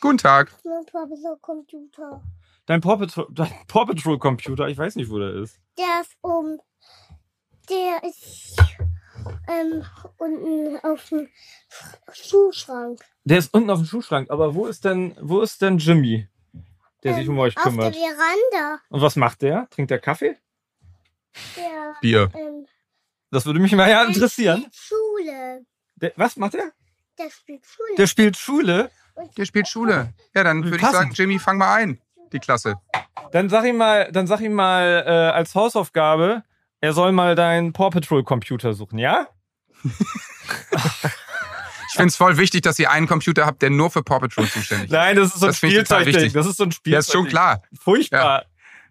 Guten Tag.
Computer.
Dein Paw Patrol, dein Paw Patrol Computer? Ich weiß nicht, wo der ist.
Der ist um. Der ist ähm, unten auf dem Schuhschrank.
Der ist unten auf dem Schuhschrank. Aber wo ist denn, wo ist denn Jimmy, der ähm, sich um euch kümmert? Auf
der Veranda.
Und was macht der? Trinkt der Kaffee?
Der,
Bier. Ähm,
das würde mich mal ja interessieren.
Schule.
Der, was macht er?
Der spielt Schule.
Der spielt Schule?
Der spielt Schule. Ja, dann würde ich sagen, Jimmy, fang mal ein. Die Klasse.
Dann sag ihm mal, dann sag ihm mal äh, als Hausaufgabe, er soll mal deinen Paw Patrol Computer suchen, ja?
Ich finde es voll wichtig, dass ihr einen Computer habt, der nur für Paw Patrol zuständig ist.
Nein, das ist so ein Spielzeugding. Das ist so ein Spielzeug.
Ja, ist schon klar.
Furchtbar.
Ja.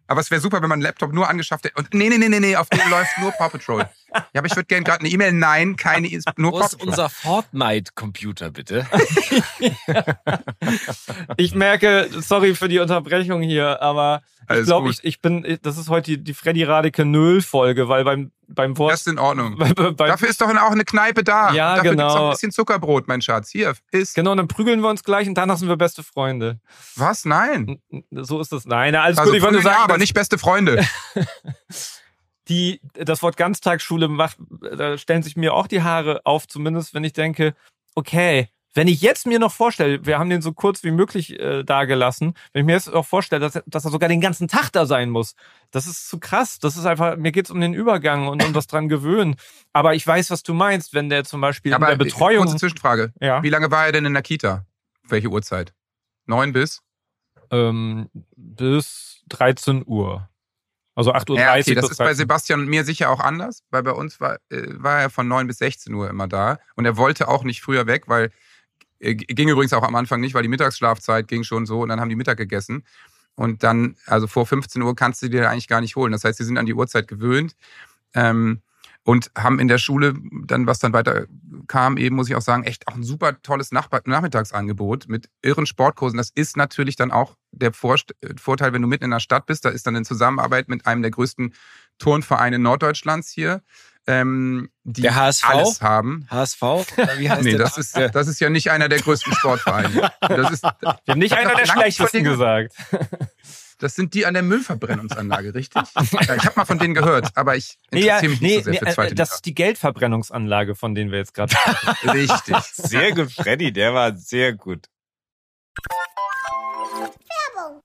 Aber es wäre super, wenn man einen Laptop nur angeschafft hätte. Und nee, nee, nee, nee, nee, auf dem läuft nur Paw Patrol. Ja, aber ich würde gerne gerade eine E-Mail. Nein, keine, nur
Wo ist unser Fortnite-Computer, bitte?
ich merke, sorry für die Unterbrechung hier, aber ich glaube, ich, ich bin, das ist heute die, die Freddy Radeke Null-Folge, weil beim, beim Wort.
Das ist in Ordnung. Bei, bei, Dafür ist doch auch eine Kneipe da.
Ja,
Dafür
genau. Dafür
auch ein bisschen Zuckerbrot, mein Schatz. Hier, isst.
Genau, dann prügeln wir uns gleich und danach sind wir beste Freunde.
Was? Nein.
So ist das. Nein, alles
also
gut.
Ich wollte sagen, ja, aber nicht beste Freunde.
die das Wort Ganztagsschule macht, da stellen sich mir auch die Haare auf, zumindest wenn ich denke, okay, wenn ich jetzt mir noch vorstelle, wir haben den so kurz wie möglich äh, dagelassen, wenn ich mir jetzt auch vorstelle, dass, dass er sogar den ganzen Tag da sein muss, das ist zu krass. Das ist einfach, mir geht's um den Übergang und um das dran gewöhnen. Aber ich weiß, was du meinst, wenn der zum Beispiel
Aber
in der Betreuung.
Kurze Zwischenfrage. Ja? Wie lange war er denn in der Kita? Welche Uhrzeit? Neun bis?
Ähm, bis 13 Uhr. Also 8.30 Uhr. Ja, okay,
das ist bei Sebastian und mir sicher auch anders, weil bei uns war, äh, war er von 9 bis 16 Uhr immer da. Und er wollte auch nicht früher weg, weil äh, ging übrigens auch am Anfang nicht, weil die Mittagsschlafzeit ging schon so und dann haben die Mittag gegessen. Und dann, also vor 15 Uhr kannst du dir eigentlich gar nicht holen. Das heißt, sie sind an die Uhrzeit gewöhnt. Ähm, und haben in der Schule dann, was dann weiter kam, eben muss ich auch sagen, echt auch ein super tolles Nachmittagsangebot mit irren Sportkursen. Das ist natürlich dann auch der Vorteil, wenn du mitten in der Stadt bist. Da ist dann in Zusammenarbeit mit einem der größten Turnvereine Norddeutschlands hier ähm, die
der HSV?
alles haben.
HSV?
Wie heißt nee, das ist, das ist ja nicht einer der größten Sportvereine. Das ist,
Wir haben nicht einer der schlechtesten gesagt.
Das sind die an der Müllverbrennungsanlage, richtig? ich habe mal von denen gehört, aber ich interessiere nee, mich nicht nee, so sehr für zweite
nee, Das ist die Geldverbrennungsanlage, von denen wir jetzt gerade
Richtig.
Sehr gut, Freddy, der war sehr gut.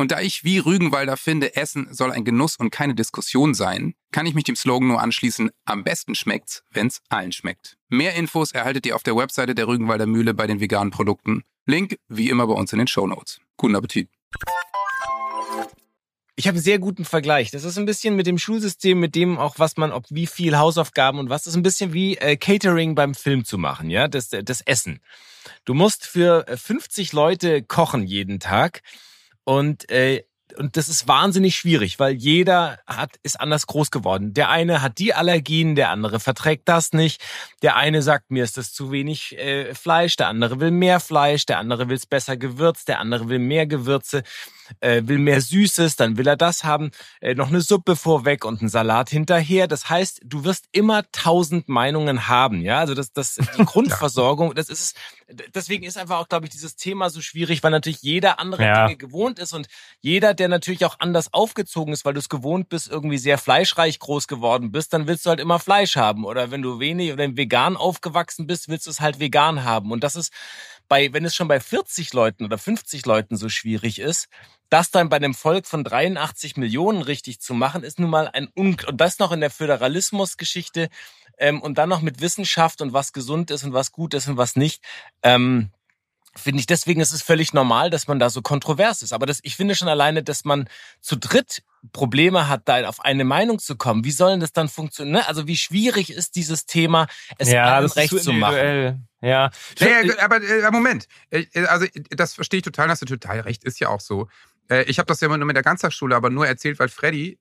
Und da ich wie Rügenwalder finde, Essen soll ein Genuss und keine Diskussion sein, kann ich mich dem Slogan nur anschließen, am besten schmeckt's, wenn's allen schmeckt. Mehr Infos erhaltet ihr auf der Webseite der Rügenwalder Mühle bei den veganen Produkten. Link wie immer bei uns in den Show Notes. Guten Appetit.
Ich habe einen sehr guten Vergleich. Das ist ein bisschen mit dem Schulsystem, mit dem auch, was man, ob wie viel Hausaufgaben und was, das ist ein bisschen wie äh, Catering beim Film zu machen, ja, das, das Essen. Du musst für 50 Leute kochen jeden Tag und äh, und das ist wahnsinnig schwierig, weil jeder hat, ist anders groß geworden. Der eine hat die Allergien, der andere verträgt das nicht. Der eine sagt, mir ist das zu wenig äh, Fleisch, der andere will mehr Fleisch, der andere will es besser gewürzt, der andere will mehr Gewürze äh, will mehr Süßes, dann will er das haben, äh, noch eine Suppe vorweg und einen Salat hinterher. Das heißt, du wirst immer tausend Meinungen haben, ja. Also das, das die Grundversorgung, das ist deswegen ist einfach auch, glaube ich, dieses Thema so schwierig, weil natürlich jeder andere ja. Dinge gewohnt ist und jeder, der natürlich auch anders aufgezogen ist, weil du es gewohnt bist, irgendwie sehr fleischreich groß geworden bist, dann willst du halt immer Fleisch haben. Oder wenn du wenig oder vegan aufgewachsen bist, willst du es halt vegan haben. Und das ist bei, wenn es schon bei 40 Leuten oder 50 Leuten so schwierig ist, das dann bei einem Volk von 83 Millionen richtig zu machen, ist nun mal ein Un und das noch in der Föderalismusgeschichte ähm, und dann noch mit Wissenschaft und was gesund ist und was gut ist und was nicht. Ähm, finde ich, deswegen ist es völlig normal, dass man da so kontrovers ist. Aber das, ich finde schon alleine, dass man zu dritt Probleme hat, da auf eine Meinung zu kommen. Wie soll denn das dann funktionieren? Ne? Also wie schwierig ist dieses Thema, es ja, allen recht zu machen?
Ja. Naja, aber äh, Moment. Äh, also das verstehe ich total, hast du total recht, ist ja auch so. Äh, ich habe das ja immer nur mit der Ganztagsschule aber nur erzählt, weil Freddy,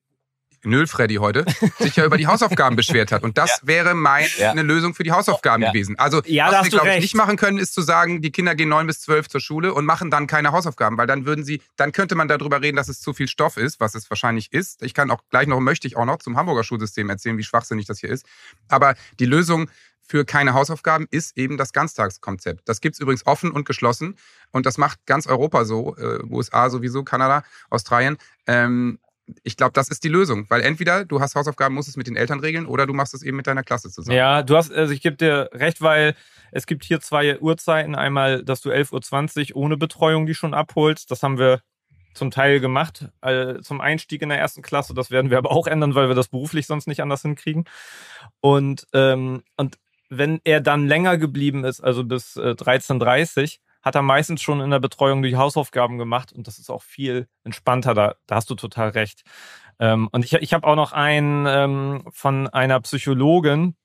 Nöl Freddy heute, sich ja über die Hausaufgaben beschwert hat. Und das ja. wäre meine ja. Lösung für die Hausaufgaben ja. gewesen. Also
ja,
was
wir, glaube ich,
nicht machen können, ist zu sagen, die Kinder gehen neun bis zwölf zur Schule und machen dann keine Hausaufgaben, weil dann würden sie, dann könnte man darüber reden, dass es zu viel Stoff ist, was es wahrscheinlich ist. Ich kann auch gleich noch, möchte ich auch noch zum Hamburger Schulsystem erzählen, wie schwachsinnig das hier ist. Aber die Lösung für keine Hausaufgaben ist eben das Ganztagskonzept. Das gibt's übrigens offen und geschlossen und das macht ganz Europa so, äh, USA sowieso, Kanada, Australien. Ähm, ich glaube, das ist die Lösung, weil entweder du hast Hausaufgaben, musst es mit den Eltern regeln oder du machst es eben mit deiner Klasse zusammen.
Ja, du hast, also ich gebe dir recht, weil es gibt hier zwei Uhrzeiten. Einmal, dass du 11.20 Uhr ohne Betreuung die schon abholst. Das haben wir zum Teil gemacht äh, zum Einstieg in der ersten Klasse. Das werden wir aber auch ändern, weil wir das beruflich sonst nicht anders hinkriegen. Und, ähm, und wenn er dann länger geblieben ist, also bis äh, 13.30 hat er meistens schon in der Betreuung die Hausaufgaben gemacht und das ist auch viel entspannter. Da, da hast du total recht. Ähm, und ich, ich habe auch noch einen ähm, von einer Psychologin,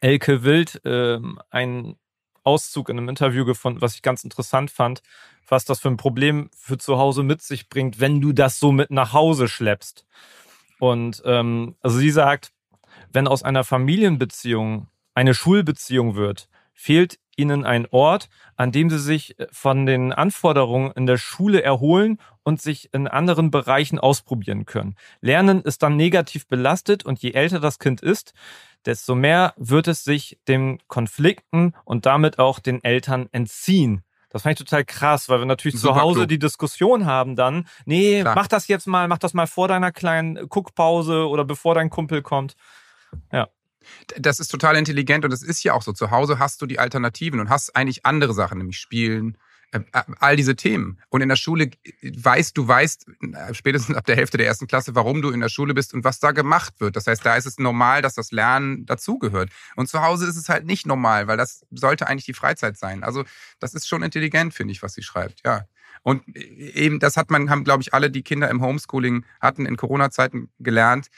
Elke Wild, ähm, einen Auszug in einem Interview gefunden, was ich ganz interessant fand, was das für ein Problem für zu Hause mit sich bringt, wenn du das so mit nach Hause schleppst. Und ähm, also sie sagt, wenn aus einer Familienbeziehung eine Schulbeziehung wird, fehlt ihnen ein Ort, an dem sie sich äh, von den Anforderungen in der Schule erholen und sich in anderen Bereichen ausprobieren können. Lernen ist dann negativ belastet und je älter das Kind ist, desto mehr wird es sich den Konflikten und damit auch den Eltern entziehen. Das fand ich total krass, weil wir natürlich Super zu Hause klug. die Diskussion haben dann, nee, Klar. mach das jetzt mal, mach das mal vor deiner kleinen Guckpause oder bevor dein Kumpel kommt. Ja.
Das ist total intelligent und es ist ja auch so. Zu Hause hast du die Alternativen und hast eigentlich andere Sachen, nämlich Spielen, äh, äh, all diese Themen. Und in der Schule weißt du, weißt äh, spätestens ab der Hälfte der ersten Klasse, warum du in der Schule bist und was da gemacht wird. Das heißt, da ist es normal, dass das Lernen dazugehört. Und zu Hause ist es halt nicht normal, weil das sollte eigentlich die Freizeit sein. Also das ist schon intelligent, finde ich, was sie schreibt. Ja. Und eben, das hat man, haben, glaube ich, alle, die Kinder im Homeschooling hatten, in Corona-Zeiten gelernt,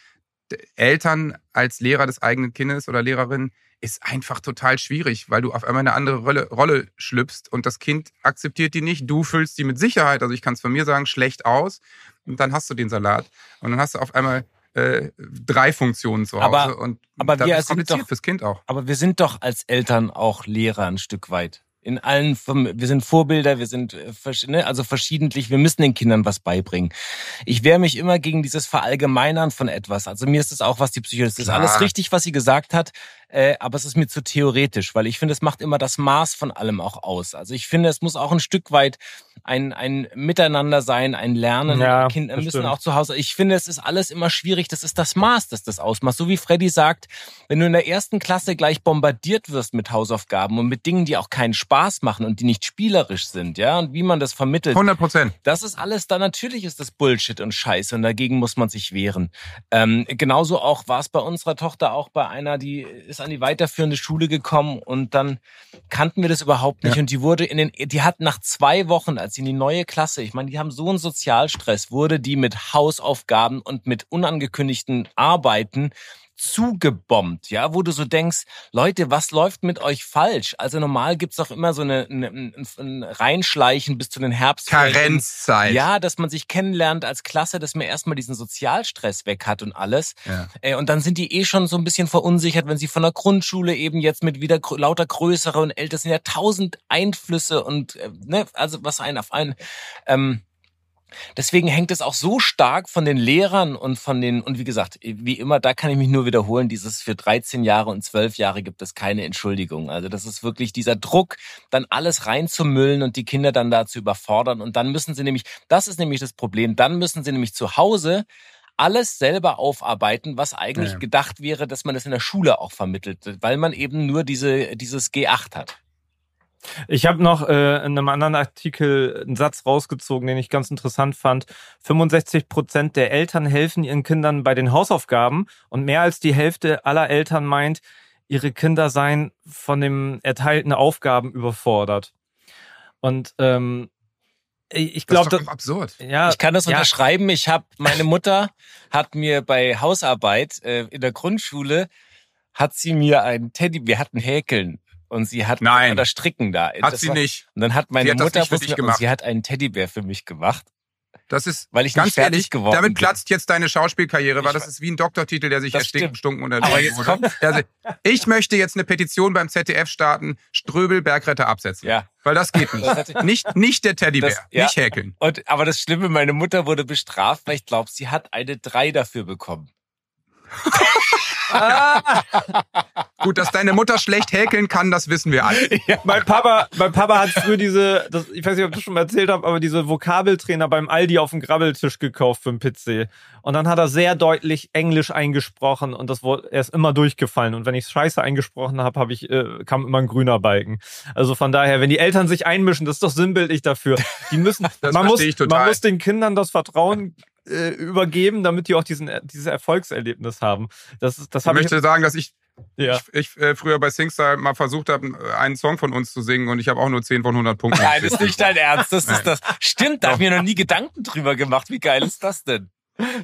Eltern als Lehrer des eigenen Kindes oder Lehrerin ist einfach total schwierig, weil du auf einmal eine andere Rolle, Rolle schlüpfst und das Kind akzeptiert die nicht. Du füllst die mit Sicherheit, also ich kann es von mir sagen, schlecht aus. Und dann hast du den Salat. Und dann hast du auf einmal äh, drei Funktionen zu Hause.
Aber,
und
aber
das
wir
ist kompliziert
doch,
fürs Kind auch.
Aber wir sind doch als Eltern auch Lehrer ein Stück weit in allen, wir sind Vorbilder, wir sind äh, ne, also verschiedentlich, wir müssen den Kindern was beibringen. Ich wehre mich immer gegen dieses Verallgemeinern von etwas. Also mir ist es auch, was die Psychologie, das ist alles richtig, was sie gesagt hat, äh, aber es ist mir zu theoretisch, weil ich finde, es macht immer das Maß von allem auch aus. Also ich finde, es muss auch ein Stück weit ein, ein Miteinander sein, ein Lernen.
Ja,
Kinder müssen stimmt. auch zu Hause. Ich finde, es ist alles immer schwierig. Das ist das Maß, das das ausmacht. So wie Freddy sagt, wenn du in der ersten Klasse gleich bombardiert wirst mit Hausaufgaben und mit Dingen, die auch keinen Spaß machen und die nicht spielerisch sind, ja, und wie man das vermittelt.
100 Prozent.
Das ist alles da. Natürlich ist das Bullshit und Scheiße und dagegen muss man sich wehren. Ähm, genauso auch war es bei unserer Tochter auch bei einer, die ist an die weiterführende Schule gekommen und dann kannten wir das überhaupt nicht ja. und die wurde in den, die hat nach zwei Wochen, als sie in die neue Klasse, ich meine, die haben so einen Sozialstress, wurde die mit Hausaufgaben und mit unangekündigten Arbeiten zugebombt, ja, wo du so denkst, Leute, was läuft mit euch falsch? Also normal gibt's doch immer so eine, eine, ein, ein Reinschleichen bis zu den Herbstferien.
Karenzzeit.
Ja, dass man sich kennenlernt als Klasse, dass man erstmal diesen Sozialstress weg hat und alles.
Ja.
Äh, Und dann sind die eh schon so ein bisschen verunsichert, wenn sie von der Grundschule eben jetzt mit wieder lauter größere und älter sind ja tausend Einflüsse und äh, ne, also was ein auf einen. Ähm, Deswegen hängt es auch so stark von den Lehrern und von den, und wie gesagt, wie immer, da kann ich mich nur wiederholen, dieses für 13 Jahre und 12 Jahre gibt es keine Entschuldigung. Also das ist wirklich dieser Druck, dann alles reinzumüllen und die Kinder dann da zu überfordern. Und dann müssen sie nämlich, das ist nämlich das Problem, dann müssen sie nämlich zu Hause alles selber aufarbeiten, was eigentlich
Ja.
gedacht wäre, dass man es in der Schule auch vermittelt, weil man eben nur diese, dieses G8 hat.
Ich habe noch äh, in einem anderen Artikel einen Satz rausgezogen, den ich ganz interessant fand. 65 Prozent der Eltern helfen ihren Kindern bei den Hausaufgaben und mehr als die Hälfte aller Eltern meint, ihre Kinder seien von dem erteilten Aufgaben überfordert. Und ähm, ich ich
Das
glaube,
ist doch doch absurd.
ja,
Ich kann das
ja,
unterschreiben. Ich habe meine Mutter hat mir bei Hausarbeit äh, in der Grundschule hat sie mir einen Teddy, wir hatten Häkeln und sie hat
Nein.
oder Stricken da.
Hat
Das
sie
war-
nicht.
Und dann hat meine
hat das
Mutter
nicht für
wusste-
dich
und
gemacht.
sie hat einen Teddybär für mich gemacht,
Das ist
weil ich
ganz
nicht fertig
ehrlich,
geworden
damit platzt jetzt deine Schauspielkarriere, weil
Ich
das ist wie ein Doktortitel, der sich
Das
erstickt,
stimmt.
stunken also, Ich möchte jetzt eine Petition beim ZDF starten, Ströbel Bergretter absetzen.
Ja.
Weil das geht nicht.
Das
nicht, nicht der Teddybär,
Das- ja.
nicht häkeln.
Und aber das Schlimme, meine Mutter wurde bestraft, weil ich glaube, sie hat eine drei dafür bekommen.
Gut, dass deine Mutter schlecht häkeln kann, das wissen wir alle.
Mein Papa, mein Papa hat früher diese, das, ich weiß nicht, ob ich das schon mal erzählt habe, aber diese Vokabeltrainer beim Aldi auf dem Grabbeltisch gekauft für den PC. Und dann hat er sehr deutlich Englisch eingesprochen und das wurde, er ist immer durchgefallen. Und wenn ich Scheiße eingesprochen habe, habe ich, äh, kam immer ein grüner Balken. Also von daher, wenn die Eltern sich einmischen, das ist doch sinnbildlich dafür. Die müssen, man muss, man muss den Kindern das Vertrauen äh, übergeben, damit die auch diesen, dieses Erfolgserlebnis haben. Das, ist- das
Ich
habe ich,
möchte sagen, dass ich,
ja.
ich, ich äh, früher bei Singstar mal versucht habe, einen Song von uns zu singen und ich habe auch nur 10 von 100 Punkten.
Nein, das ist nicht dein Ernst. Das ist das. Stimmt, da habe ich mir noch nie Gedanken drüber gemacht. Wie geil ist das denn?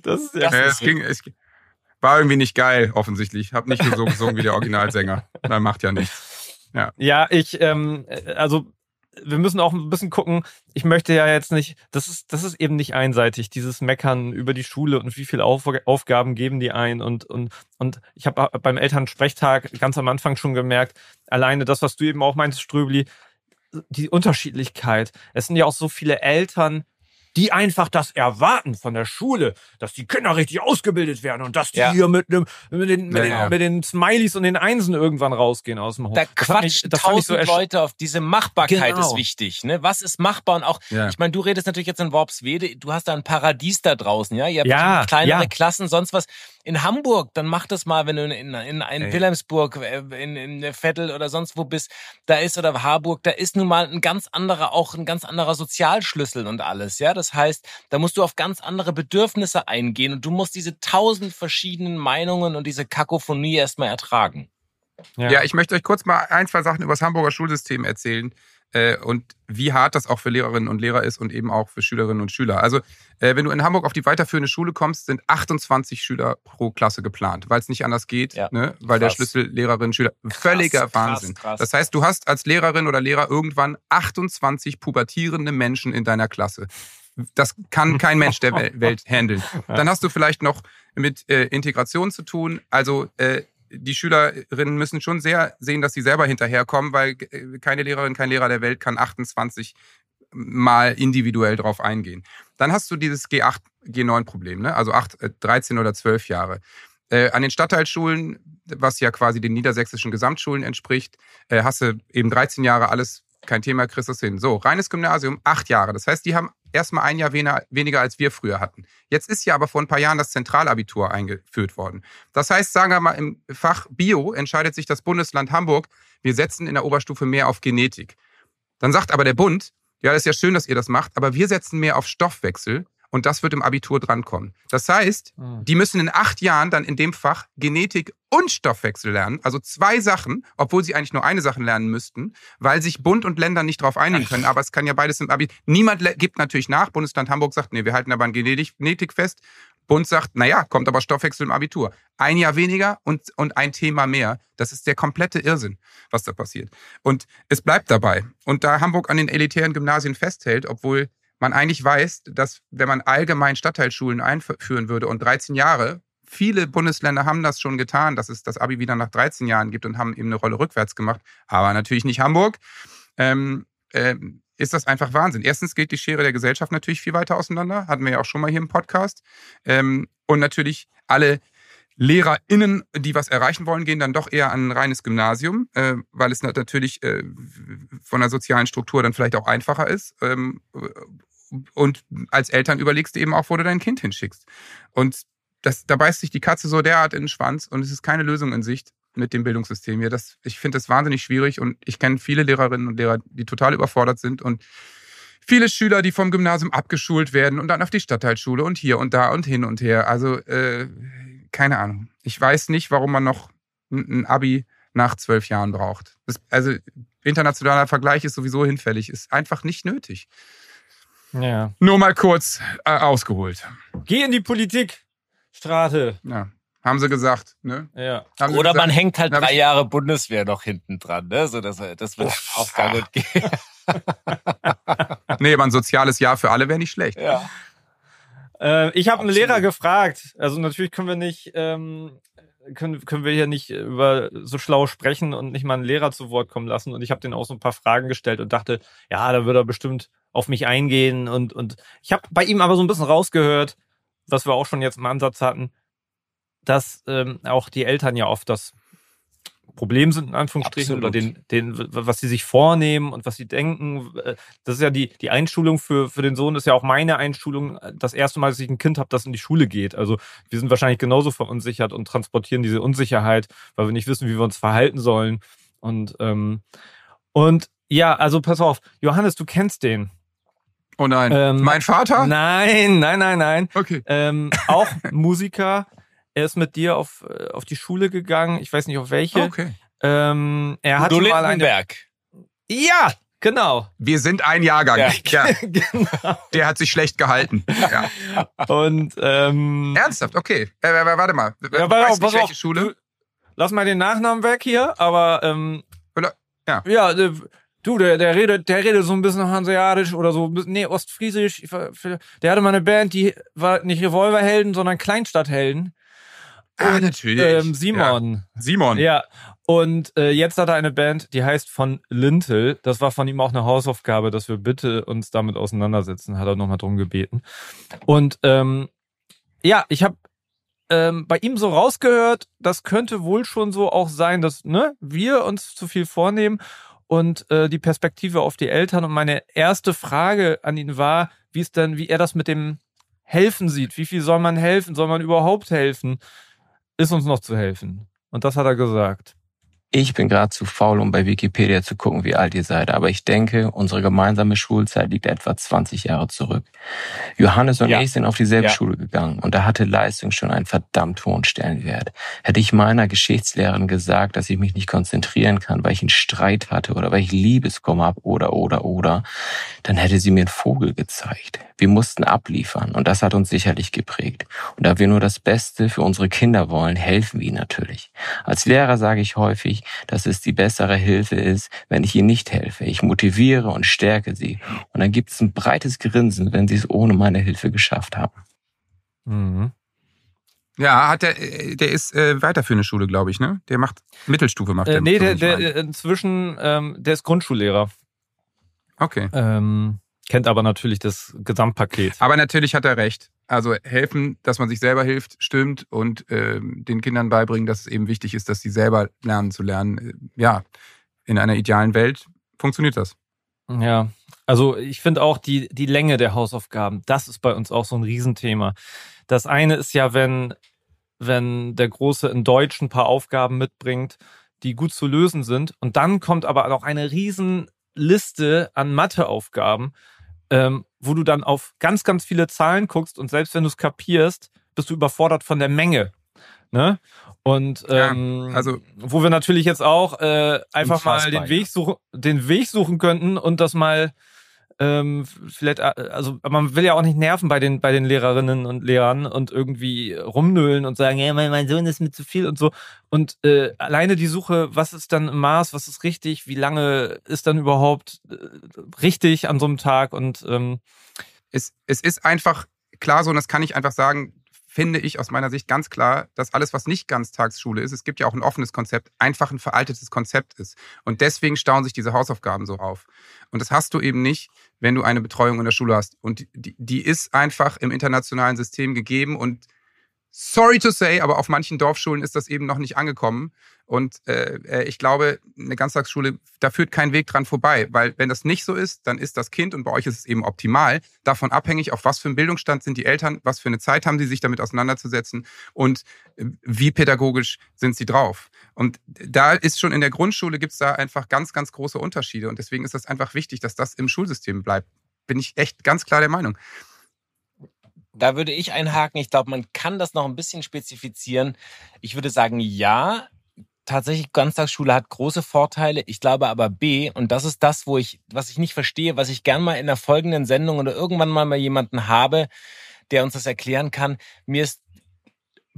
Das ist ja.
Das
Äh,
ist
es, ging, es war irgendwie nicht geil, offensichtlich. Hab nicht so gesungen wie der Originalsänger. Da macht ja nichts.
Ja, ich, ähm, äh, also wir müssen auch ein bisschen gucken. Ich möchte ja jetzt nicht, das ist, das ist eben nicht einseitig, dieses Meckern über die Schule und wie viele Auf, Aufgaben geben die ein und und und ich habe beim Elternsprechtag ganz am Anfang schon gemerkt, alleine das, was du eben auch meinst, Ströbli, die Unterschiedlichkeit. Es sind ja auch so viele Eltern, die einfach das erwarten von der Schule, dass die Kinder richtig ausgebildet werden und dass die
Ja.
hier mit, dem, mit, den, mit,
Ja,
den, mit den Smileys und den Einsen irgendwann rausgehen aus dem Hof.
Da quatschen
so
tausend
ersch-
Leute auf diese Machbarkeit
Genau.
ist wichtig. Ne? Was ist machbar und auch,
Ja.
ich meine, du redest natürlich jetzt in Worpswede, du hast da ein Paradies da draußen, ja? Ihr habt
Ja,
kleinere. Klassen, sonst was. In Hamburg, dann mach das mal, wenn du in, in, in, in. Wilhelmsburg, äh, in, in Vettel oder sonst wo bist, da ist oder Harburg, da ist nun mal ein ganz anderer, auch ein ganz anderer Sozialschlüssel und alles, ja? Das heißt, da musst du auf ganz andere Bedürfnisse eingehen und du musst diese tausend verschiedenen Meinungen und diese Kakophonie erstmal ertragen.
Ja. ich möchte euch kurz mal ein, zwei Sachen über das Hamburger Schulsystem erzählen äh, und wie hart das auch für Lehrerinnen und Lehrer ist und eben auch für Schülerinnen und Schüler. Also, äh, wenn du in Hamburg auf die weiterführende Schule kommst, sind 28 Schüler pro Klasse geplant, weil es nicht anders geht,
Ja.
ne? weil der
Krass.
Schlüssel Lehrerinnen, Schüler, völliger
krass,
Wahnsinn.
krass.
Das heißt, du hast als Lehrerin oder Lehrer irgendwann 28 pubertierende Menschen in deiner Klasse. Das kann kein Mensch der Wel- Welt handeln. Dann hast du vielleicht noch mit äh, Integration zu tun. Also äh, die Schülerinnen müssen schon sehr sehen, dass sie selber hinterherkommen, weil äh, keine Lehrerin, kein Lehrer der Welt kann 28 mal individuell drauf eingehen. Dann hast du dieses G8, G9-Problem, ne? also 8, äh, 13 oder 12 Jahre. Äh, an den Stadtteilschulen, was ja quasi den niedersächsischen Gesamtschulen entspricht, äh, hast du eben 13 Jahre alles kein Thema, kriegst das hin. So, reines Gymnasium, acht Jahre. Das heißt, die haben erstmal ein Jahr weniger, als wir früher hatten. Jetzt ist ja aber vor ein paar Jahren das Zentralabitur eingeführt worden. Das heißt, sagen wir mal, im Fach Bio entscheidet sich das Bundesland Hamburg, wir setzen in der Oberstufe mehr auf Genetik. Dann sagt aber der Bund, ja, das ist ja schön, dass ihr das macht, aber wir setzen mehr auf Stoffwechsel und das wird im Abitur drankommen. Das heißt,
Hm.
die müssen in acht Jahren dann in dem Fach Genetik und Stoffwechsel lernen, also zwei Sachen, obwohl sie eigentlich nur eine Sache lernen müssten, weil sich Bund und Länder nicht darauf einigen können. Aber es kann ja beides im Abi. Niemand gibt natürlich nach. Bundesland Hamburg sagt, nee, wir halten aber an Genetik Genetik fest. Bund sagt, naja, kommt aber Stoffwechsel im Abitur. Ein Jahr weniger und, und ein Thema mehr. Das ist der komplette Irrsinn, was da passiert. Und es bleibt dabei. Und da Hamburg an den elitären Gymnasien festhält, obwohl man eigentlich weiß, dass wenn man allgemein Stadtteilschulen einführen würde und 13 Jahre, viele Bundesländer haben das schon getan, dass es das Abi wieder nach 13 Jahren gibt und haben eben eine Rolle rückwärts gemacht, aber natürlich nicht Hamburg. Ähm, ähm, ist das einfach Wahnsinn. Erstens geht die Schere der Gesellschaft natürlich viel weiter auseinander, hatten wir ja auch schon mal hier im Podcast. Ähm, und natürlich alle LehrerInnen, die was erreichen wollen, gehen dann doch eher an ein reines Gymnasium, äh, weil es natürlich äh, von der sozialen Struktur dann vielleicht auch einfacher ist. Ähm, und als Eltern überlegst du eben auch, wo du dein Kind hinschickst. Und das, da beißt sich die Katze so derart in den Schwanz und es ist keine Lösung in Sicht mit dem Bildungssystem hier. Das, ich finde das wahnsinnig schwierig und ich kenne viele Lehrerinnen und Lehrer, die total überfordert sind und viele Schüler, die vom Gymnasium abgeschult werden und dann auf die Stadtteilschule und hier und da und hin und her. Also äh, keine Ahnung. Ich weiß nicht, warum man noch ein Abi nach zwölf Jahren braucht. Das, also internationaler Vergleich ist sowieso hinfällig, ist einfach nicht nötig.
Ja.
Nur mal kurz äh, ausgeholt.
Geh in die Politik, Strate.
Ja. Haben sie gesagt, ne?
Ja.
Oder
gesagt,
man hängt halt drei Jahre Bundeswehr noch hinten dran, ne? So, dass das wird auch gar gut gehen.
nee, aber ein soziales Jahr für alle wäre nicht schlecht.
Ja.
Äh, ich habe einen Lehrer gefragt. Also natürlich können wir nicht, ähm, können, können wir hier nicht über so schlau sprechen und nicht mal einen Lehrer zu Wort kommen lassen. Und ich habe den auch so ein paar Fragen gestellt und dachte, ja, da wird er bestimmt auf mich eingehen. Und, und ich habe bei ihm aber so ein bisschen rausgehört, was wir auch schon jetzt im Ansatz hatten, dass ähm, auch die Eltern ja oft das Problem sind, in Anführungsstrichen, Absolut. oder den, den, was sie sich vornehmen und was sie denken. Äh, das ist ja die, die Einschulung für, für den Sohn, ist ja auch meine Einschulung. Das erste Mal, dass ich ein Kind habe, das in die Schule geht. Also wir sind wahrscheinlich genauso verunsichert und transportieren diese Unsicherheit, weil wir nicht wissen, wie wir uns verhalten sollen. Und, ähm, und ja, also pass auf, Johannes, du kennst den.
Oh nein. Ähm, mein Vater?
Nein, nein, nein, nein.
Okay.
Ähm, auch Musiker. Er ist mit dir auf, äh, auf die Schule gegangen. Ich weiß nicht auf welche.
Okay.
Ähm, er hat mal eine. Ja, genau.
Wir sind ein Jahrgang. Ja. ja. genau. Der hat sich schlecht gehalten. Ja.
Und ähm,
ernsthaft, okay. Äh, warte mal.
Ja, pass auf, pass welche auf. Schule? Lass mal den Nachnamen weg hier, aber ähm,
ja.
Ja, äh, Du, der, der redet, der redet so ein bisschen hanseatisch oder so, nee, ostfriesisch. Der hatte mal eine Band, die war nicht Revolverhelden, sondern Kleinstadthelden.
Ah, natürlich.
Ähm, Simon.
Ja. Simon.
Ja. Und äh, jetzt hat er eine Band, die heißt von Lintel. Das war von ihm auch eine Hausaufgabe, dass wir bitte uns damit auseinandersetzen. Hat er nochmal drum gebeten. Und ähm, ja, ich habe ähm, bei ihm so rausgehört, das könnte wohl schon so auch sein, dass ne, wir uns zu viel vornehmen und äh, die Perspektive auf die Eltern. Und meine erste Frage an ihn war, wie es denn, wie er das mit dem Helfen sieht. Wie viel soll man helfen? Soll man überhaupt helfen? Ist uns noch zu helfen? Und das hat er gesagt.
Ich bin gerade zu faul, um bei Wikipedia zu gucken, wie alt ihr seid, aber ich denke, unsere gemeinsame Schulzeit liegt etwa 20 Jahre zurück. Johannes und ja. ich sind auf dieselbe ja. Schule gegangen und da hatte Leistung schon einen verdammt hohen Stellenwert. Hätte ich meiner Geschichtslehrerin gesagt, dass ich mich nicht konzentrieren kann, weil ich einen Streit hatte oder weil ich Liebeskummer habe oder oder oder, dann hätte sie mir einen Vogel gezeigt. Wir mussten abliefern und das hat uns sicherlich geprägt. Und da wir nur das Beste für unsere Kinder wollen, helfen wir ihnen natürlich. Als Lehrer sage ich häufig, dass es die bessere Hilfe ist, wenn ich ihnen nicht helfe. Ich motiviere und stärke sie. Und dann gibt es ein breites Grinsen, wenn sie es ohne meine Hilfe geschafft haben.
Mhm.
Ja, hat der, der ist äh, weiterführende Schule, glaube ich, ne? Der macht Mittelstufe, macht
äh, Nee, der, der inzwischen, ähm, der ist Grundschullehrer.
Okay.
Ähm, kennt aber natürlich das Gesamtpaket.
Aber natürlich hat er recht. Also helfen, dass man sich selber hilft, stimmt. Und ähm, den Kindern beibringen, dass es eben wichtig ist, dass sie selber lernen zu lernen. Äh, ja, in einer idealen Welt funktioniert das.
Ja, also ich finde auch die, die Länge der Hausaufgaben, das ist bei uns auch so ein Riesenthema. Das eine ist ja, wenn, wenn der Große in Deutsch ein paar Aufgaben mitbringt, die gut zu lösen sind. Und dann kommt aber auch eine Riesenliste an Matheaufgaben, ähm, wo du dann auf ganz, ganz viele Zahlen guckst und selbst wenn du es kapierst, bist du überfordert von der Menge. Ne? Und ähm,
ja, also
wo wir natürlich jetzt auch äh, einfach mal den Weg, suchen, den Weg suchen könnten und das mal ähm, vielleicht, äh, also man will ja auch nicht nerven bei den, bei den Lehrerinnen und Lehrern und irgendwie rumnöhlen und sagen, ja, mein, mein Sohn ist mir zu viel und so. Und äh, alleine die Suche, was ist dann im Maß, was ist richtig, wie lange ist dann überhaupt äh, richtig an so einem Tag und ähm,
es, es ist einfach klar so, und das kann ich einfach sagen, finde ich aus meiner Sicht ganz klar, dass alles, was nicht Ganztagsschule ist, es gibt ja auch ein offenes Konzept, einfach ein veraltetes Konzept ist. Und deswegen stauen sich diese Hausaufgaben so auf. Und das hast du eben nicht, wenn du eine Betreuung in der Schule hast. Und die, die ist einfach im internationalen System gegeben und sorry to say, aber auf manchen Dorfschulen ist das eben noch nicht angekommen. Und äh, äh, ich glaube, eine Ganztagsschule, da führt kein Weg dran vorbei, weil wenn das nicht so ist, dann ist das Kind, und bei euch ist es eben optimal, davon abhängig, auf was für einen Bildungsstand sind die Eltern, was für eine Zeit haben sie, sich damit auseinanderzusetzen und äh, wie pädagogisch sind sie drauf. Und da ist schon in der Grundschule, gibt es da einfach ganz, ganz große Unterschiede. Und deswegen ist das einfach wichtig, dass das im Schulsystem bleibt. Bin ich echt ganz klar der Meinung.
Da würde ich einhaken. Ich glaube, man kann das noch ein bisschen spezifizieren. Ich würde sagen, ja, tatsächlich Ganztagsschule hat große Vorteile. Ich glaube aber B, und das ist das, wo ich, was ich nicht verstehe, was ich gern mal in der folgenden Sendung oder irgendwann mal mal jemanden habe, der uns das erklären kann. Mir ist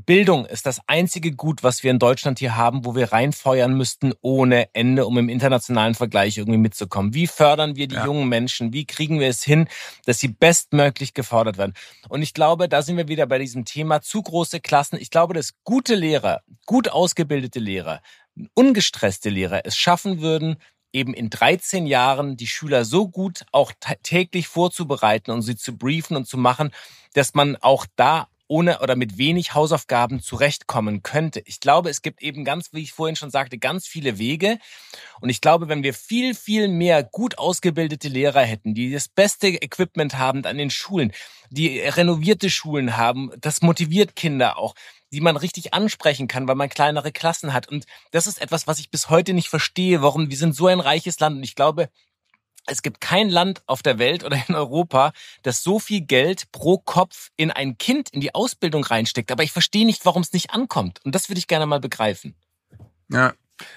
Bildung ist das einzige Gut, was wir in Deutschland hier haben, wo wir reinfeuern müssten ohne Ende, um im internationalen Vergleich irgendwie mitzukommen. Wie fördern wir die ja. jungen Menschen? Wie kriegen wir es hin, dass sie bestmöglich gefordert werden? Und ich glaube, da sind wir wieder bei diesem Thema zu große Klassen. Ich glaube, dass gute Lehrer, gut ausgebildete Lehrer, ungestresste Lehrer es schaffen würden, eben in 13 Jahren die Schüler so gut auch täglich vorzubereiten und sie zu briefen und zu machen, dass man auch da ohne oder mit wenig Hausaufgaben zurechtkommen könnte. Ich glaube, es gibt eben ganz, wie ich vorhin schon sagte, ganz viele Wege. Und ich glaube, wenn wir viel, viel mehr gut ausgebildete Lehrer hätten, die das beste Equipment haben an den Schulen, die renovierte Schulen haben, das motiviert Kinder auch, die man richtig ansprechen kann, weil man kleinere Klassen hat. Und das ist etwas, was ich bis heute nicht verstehe, warum wir sind so ein reiches Land. Und ich glaube, es gibt kein Land auf der Welt oder in Europa, das so viel Geld pro Kopf in ein Kind in die Ausbildung reinsteckt. Aber ich verstehe nicht, warum es nicht ankommt. Und das würde ich gerne mal begreifen.
Ja,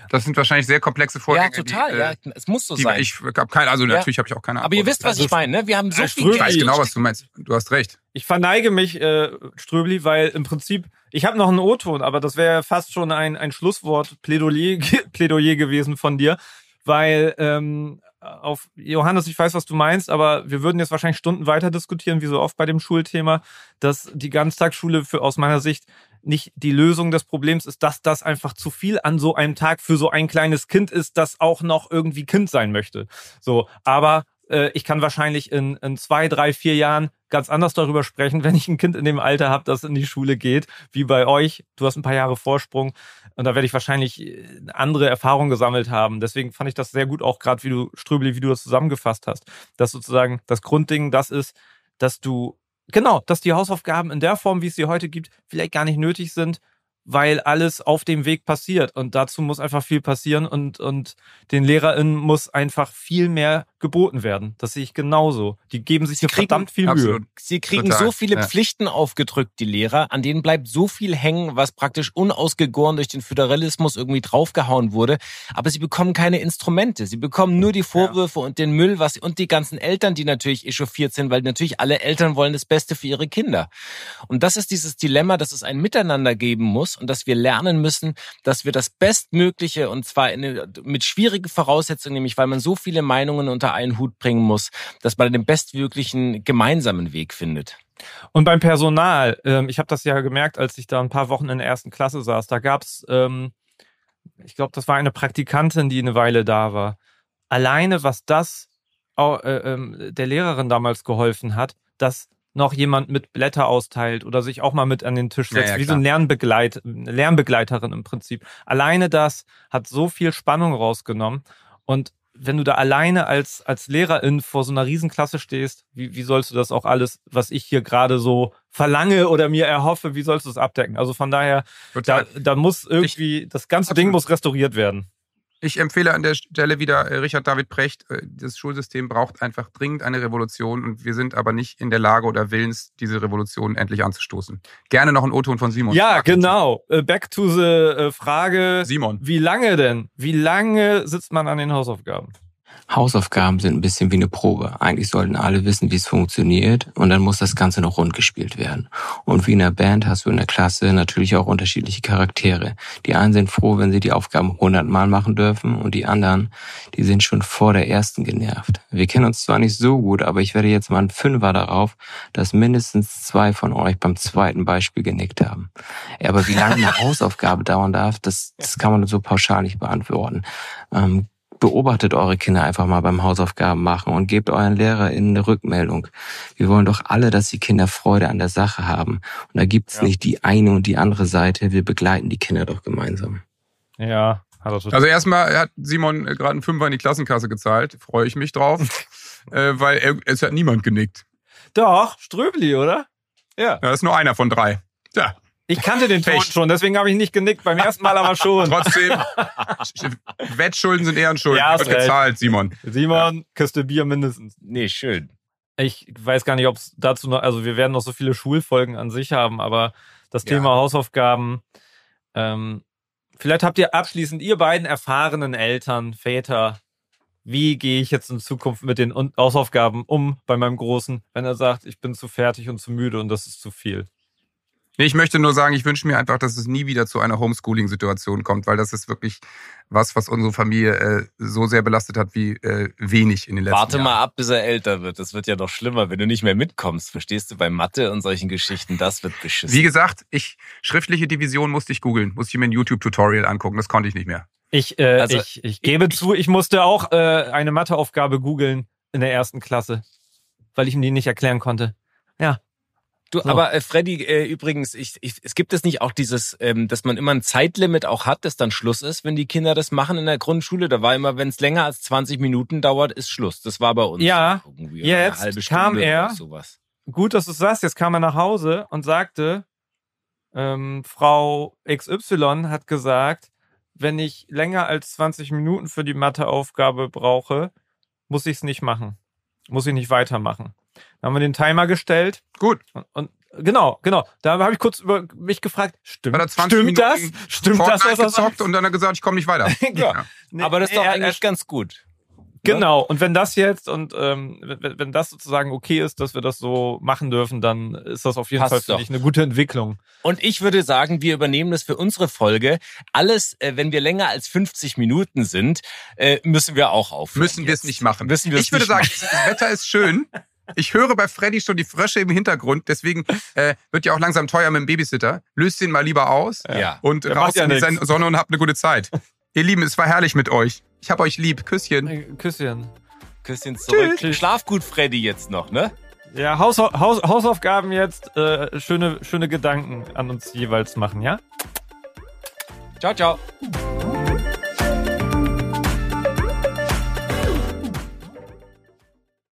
das sind wahrscheinlich sehr komplexe Vorgänge.
Ja, total.
Die,
ja, äh, es muss so sein.
Ich habe keine, also ja. natürlich habe ich auch keine
Ahnung. Aber ihr wisst, was ich meine. Ne? Wir haben so viel.
Ich weiß genau, was du meinst. Du hast recht.
Ich verneige mich, äh, Ströbli, weil im Prinzip ich habe noch einen O-Ton, aber das wäre fast schon ein ein Schlusswort Plädoyer, Plädoyer gewesen von dir, weil ähm, auf Johannes, ich weiß, was du meinst, aber wir würden jetzt wahrscheinlich Stunden weiter diskutieren, wie so oft bei dem Schulthema, dass die Ganztagsschule für aus meiner Sicht nicht die Lösung des Problems ist, dass das einfach zu viel an so einem Tag für so ein kleines Kind ist, das auch noch irgendwie Kind sein möchte. So, aber äh, ich kann wahrscheinlich in, in zwei, drei, vier Jahren ganz anders darüber sprechen, wenn ich ein Kind in dem Alter habe, das in die Schule geht, wie bei euch. Du hast ein paar Jahre Vorsprung und da werde ich wahrscheinlich äh, andere Erfahrungen gesammelt haben. Deswegen fand ich das sehr gut, auch gerade wie du, Ströbli, wie du das zusammengefasst hast, dass sozusagen das Grundding das ist, dass du, genau, dass die Hausaufgaben in der Form, wie es sie heute gibt, vielleicht gar nicht nötig sind, weil alles auf dem Weg passiert. Und dazu muss einfach viel passieren und, und den LehrerInnen muss einfach viel mehr geboten werden. Das sehe ich genauso. Die geben sich hier verdammt viel absolut. Mühe.
Sie kriegen Total. so viele ja. Pflichten aufgedrückt, die Lehrer, an denen bleibt so viel hängen, was praktisch unausgegoren durch den Föderalismus irgendwie draufgehauen wurde. Aber sie bekommen keine Instrumente. Sie bekommen nur die Vorwürfe ja. und den Müll, was, und die ganzen Eltern, die natürlich echauffiert sind, weil natürlich alle Eltern wollen das Beste für ihre Kinder. Und das ist dieses Dilemma, dass es ein Miteinander geben muss und dass wir lernen müssen, dass wir das Bestmögliche und zwar in, mit schwierigen Voraussetzungen, nämlich weil man so viele Meinungen unter einen Hut bringen muss, dass man den bestmöglichen gemeinsamen Weg findet.
Und beim Personal, ähm, ich habe das ja gemerkt, als ich da ein paar Wochen in der ersten Klasse saß, da gab's, ähm, ich glaube, das war eine Praktikantin, die eine Weile da war. Alleine, was das äh, äh, der Lehrerin damals geholfen hat, dass noch jemand mit Blätter austeilt oder sich auch mal mit an den Tisch setzt, ja, ja, wie so ein Lernbegleit, Lernbegleiterin im Prinzip. Alleine das hat so viel Spannung rausgenommen. Und wenn du da alleine als, als Lehrerin vor so einer Riesenklasse stehst, wie, wie sollst du das auch alles, was ich hier gerade so verlange oder mir erhoffe, wie sollst du es abdecken? Also von daher, da, da muss irgendwie, ich, das ganze absolut. Ding muss restauriert werden.
Ich empfehle an der Stelle wieder äh, Richard David Precht. Äh, das Schulsystem braucht einfach dringend eine Revolution und wir sind aber nicht in der Lage oder willens, diese Revolution endlich anzustoßen. Gerne noch ein O-Ton von Simon.
Ja, genau. Äh, back to the Frage.
Simon.
Wie lange denn? Wie lange sitzt man an den Hausaufgaben?
Hausaufgaben sind ein bisschen wie eine Probe. Eigentlich sollten alle wissen, wie es funktioniert und dann muss das Ganze noch rund gespielt werden. Und wie in der Band hast du in der Klasse natürlich auch unterschiedliche Charaktere. Die einen sind froh, wenn sie die Aufgaben hundertmal machen dürfen und die anderen, die sind schon vor der ersten genervt. Wir kennen uns zwar nicht so gut, aber ich werde jetzt mal ein Fünfer darauf, dass mindestens zwei von euch beim zweiten Beispiel genickt haben. Aber wie lange eine Hausaufgabe dauern darf, das, das kann man so pauschal nicht beantworten. Ähm, beobachtet eure Kinder einfach mal beim Hausaufgaben machen und gebt euren LehrerInnen eine Rückmeldung. Wir wollen doch alle, dass die Kinder Freude an der Sache haben. Und da gibt's ja. nicht die eine und die andere Seite. Wir begleiten die Kinder doch gemeinsam.
Ja,
hat er total. Also erstmal hat Simon gerade einen Fünfer in die Klassenkasse gezahlt. Freue ich mich drauf. äh, weil er, es hat niemand genickt.
Doch, Ströbli, oder?
Ja. ja. Das ist nur einer von drei. Ja.
Ich kannte den Ton schon, deswegen habe ich nicht genickt. Beim ersten Mal aber schon.
Trotzdem, Wettschulden sind Ehrenschulden. Ja, Wird gezahlt, Simon.
Simon, ja. Kiste Bier mindestens.
Nee, schön.
Ich weiß gar nicht, ob es dazu noch, also wir werden noch so viele Schulfolgen an sich haben, aber das Thema ja. Hausaufgaben, ähm, vielleicht habt ihr abschließend, ihr beiden erfahrenen Eltern, Väter, wie gehe ich jetzt in Zukunft mit den Hausaufgaben um bei meinem Großen, wenn er sagt, ich bin zu fertig und zu müde und das ist zu viel?
Ich möchte nur sagen, ich wünsche mir einfach, dass es nie wieder zu einer Homeschooling-Situation kommt, weil das ist wirklich was, was unsere Familie äh, so sehr belastet hat wie äh, wenig in den letzten
Warte
Jahren.
Warte mal ab, bis er älter wird. Das wird ja noch schlimmer, wenn du nicht mehr mitkommst. Verstehst du, bei Mathe und solchen Geschichten, das wird beschissen.
Wie gesagt, ich schriftliche Division musste ich googeln, musste ich mir ein YouTube-Tutorial angucken. Das konnte ich nicht mehr.
Ich, äh, also, ich, ich gebe ich, zu, ich musste auch äh, eine Matheaufgabe googeln in der ersten Klasse, weil ich ihm die nicht erklären konnte. Ja.
Du, so. aber äh, Freddy, äh, übrigens, ich, ich, es gibt es nicht auch dieses, ähm, dass man immer ein Zeitlimit auch hat, dass dann Schluss ist, wenn die Kinder das machen in der Grundschule. Da war immer, wenn es länger als 20 Minuten dauert, ist Schluss. Das war bei uns.
Ja, jetzt kam er. Sowas. Gut, dass du sagst. Jetzt kam er nach Hause und sagte, ähm, Frau XY hat gesagt, wenn ich länger als 20 Minuten für die Matheaufgabe brauche, muss ich es nicht machen. Muss ich nicht weitermachen. Da haben wir den Timer gestellt.
Gut.
Und, und genau, genau. Da habe ich kurz über mich gefragt, stimmt, stimmt das? Stimmt
das, was er sagt? Und dann hat er gesagt, ich komme nicht weiter.
ja. Nee, Aber das ist doch eigentlich ganz gut.
Genau, und wenn das jetzt und ähm, wenn, wenn das sozusagen okay ist, dass wir das so machen dürfen, dann ist das auf jeden Passt Fall, finde ich, eine gute Entwicklung.
Und ich würde sagen, wir übernehmen das für unsere Folge. Alles, äh, wenn wir länger als 50 Minuten sind, äh, müssen wir auch aufhören.
Müssen wir es nicht machen. Müssen wir ich würde sagen, machen. das Wetter ist schön. Ich höre bei Freddy schon die Frösche im Hintergrund, deswegen äh, wird ja auch langsam teuer mit dem Babysitter. Löst ihn mal lieber aus
ja.
und Der raus ja in die Sonne und habt eine gute Zeit. Ihr Lieben, es war herrlich mit euch. Ich hab euch lieb. Küsschen.
Äh, Küsschen.
Küsschen zurück. Tschüss. Schlaf gut, Freddy, jetzt noch, ne?
Ja, Haus, Haus, Hausaufgaben jetzt. Äh, schöne, schöne Gedanken an uns jeweils machen, ja?
Ciao, ciao.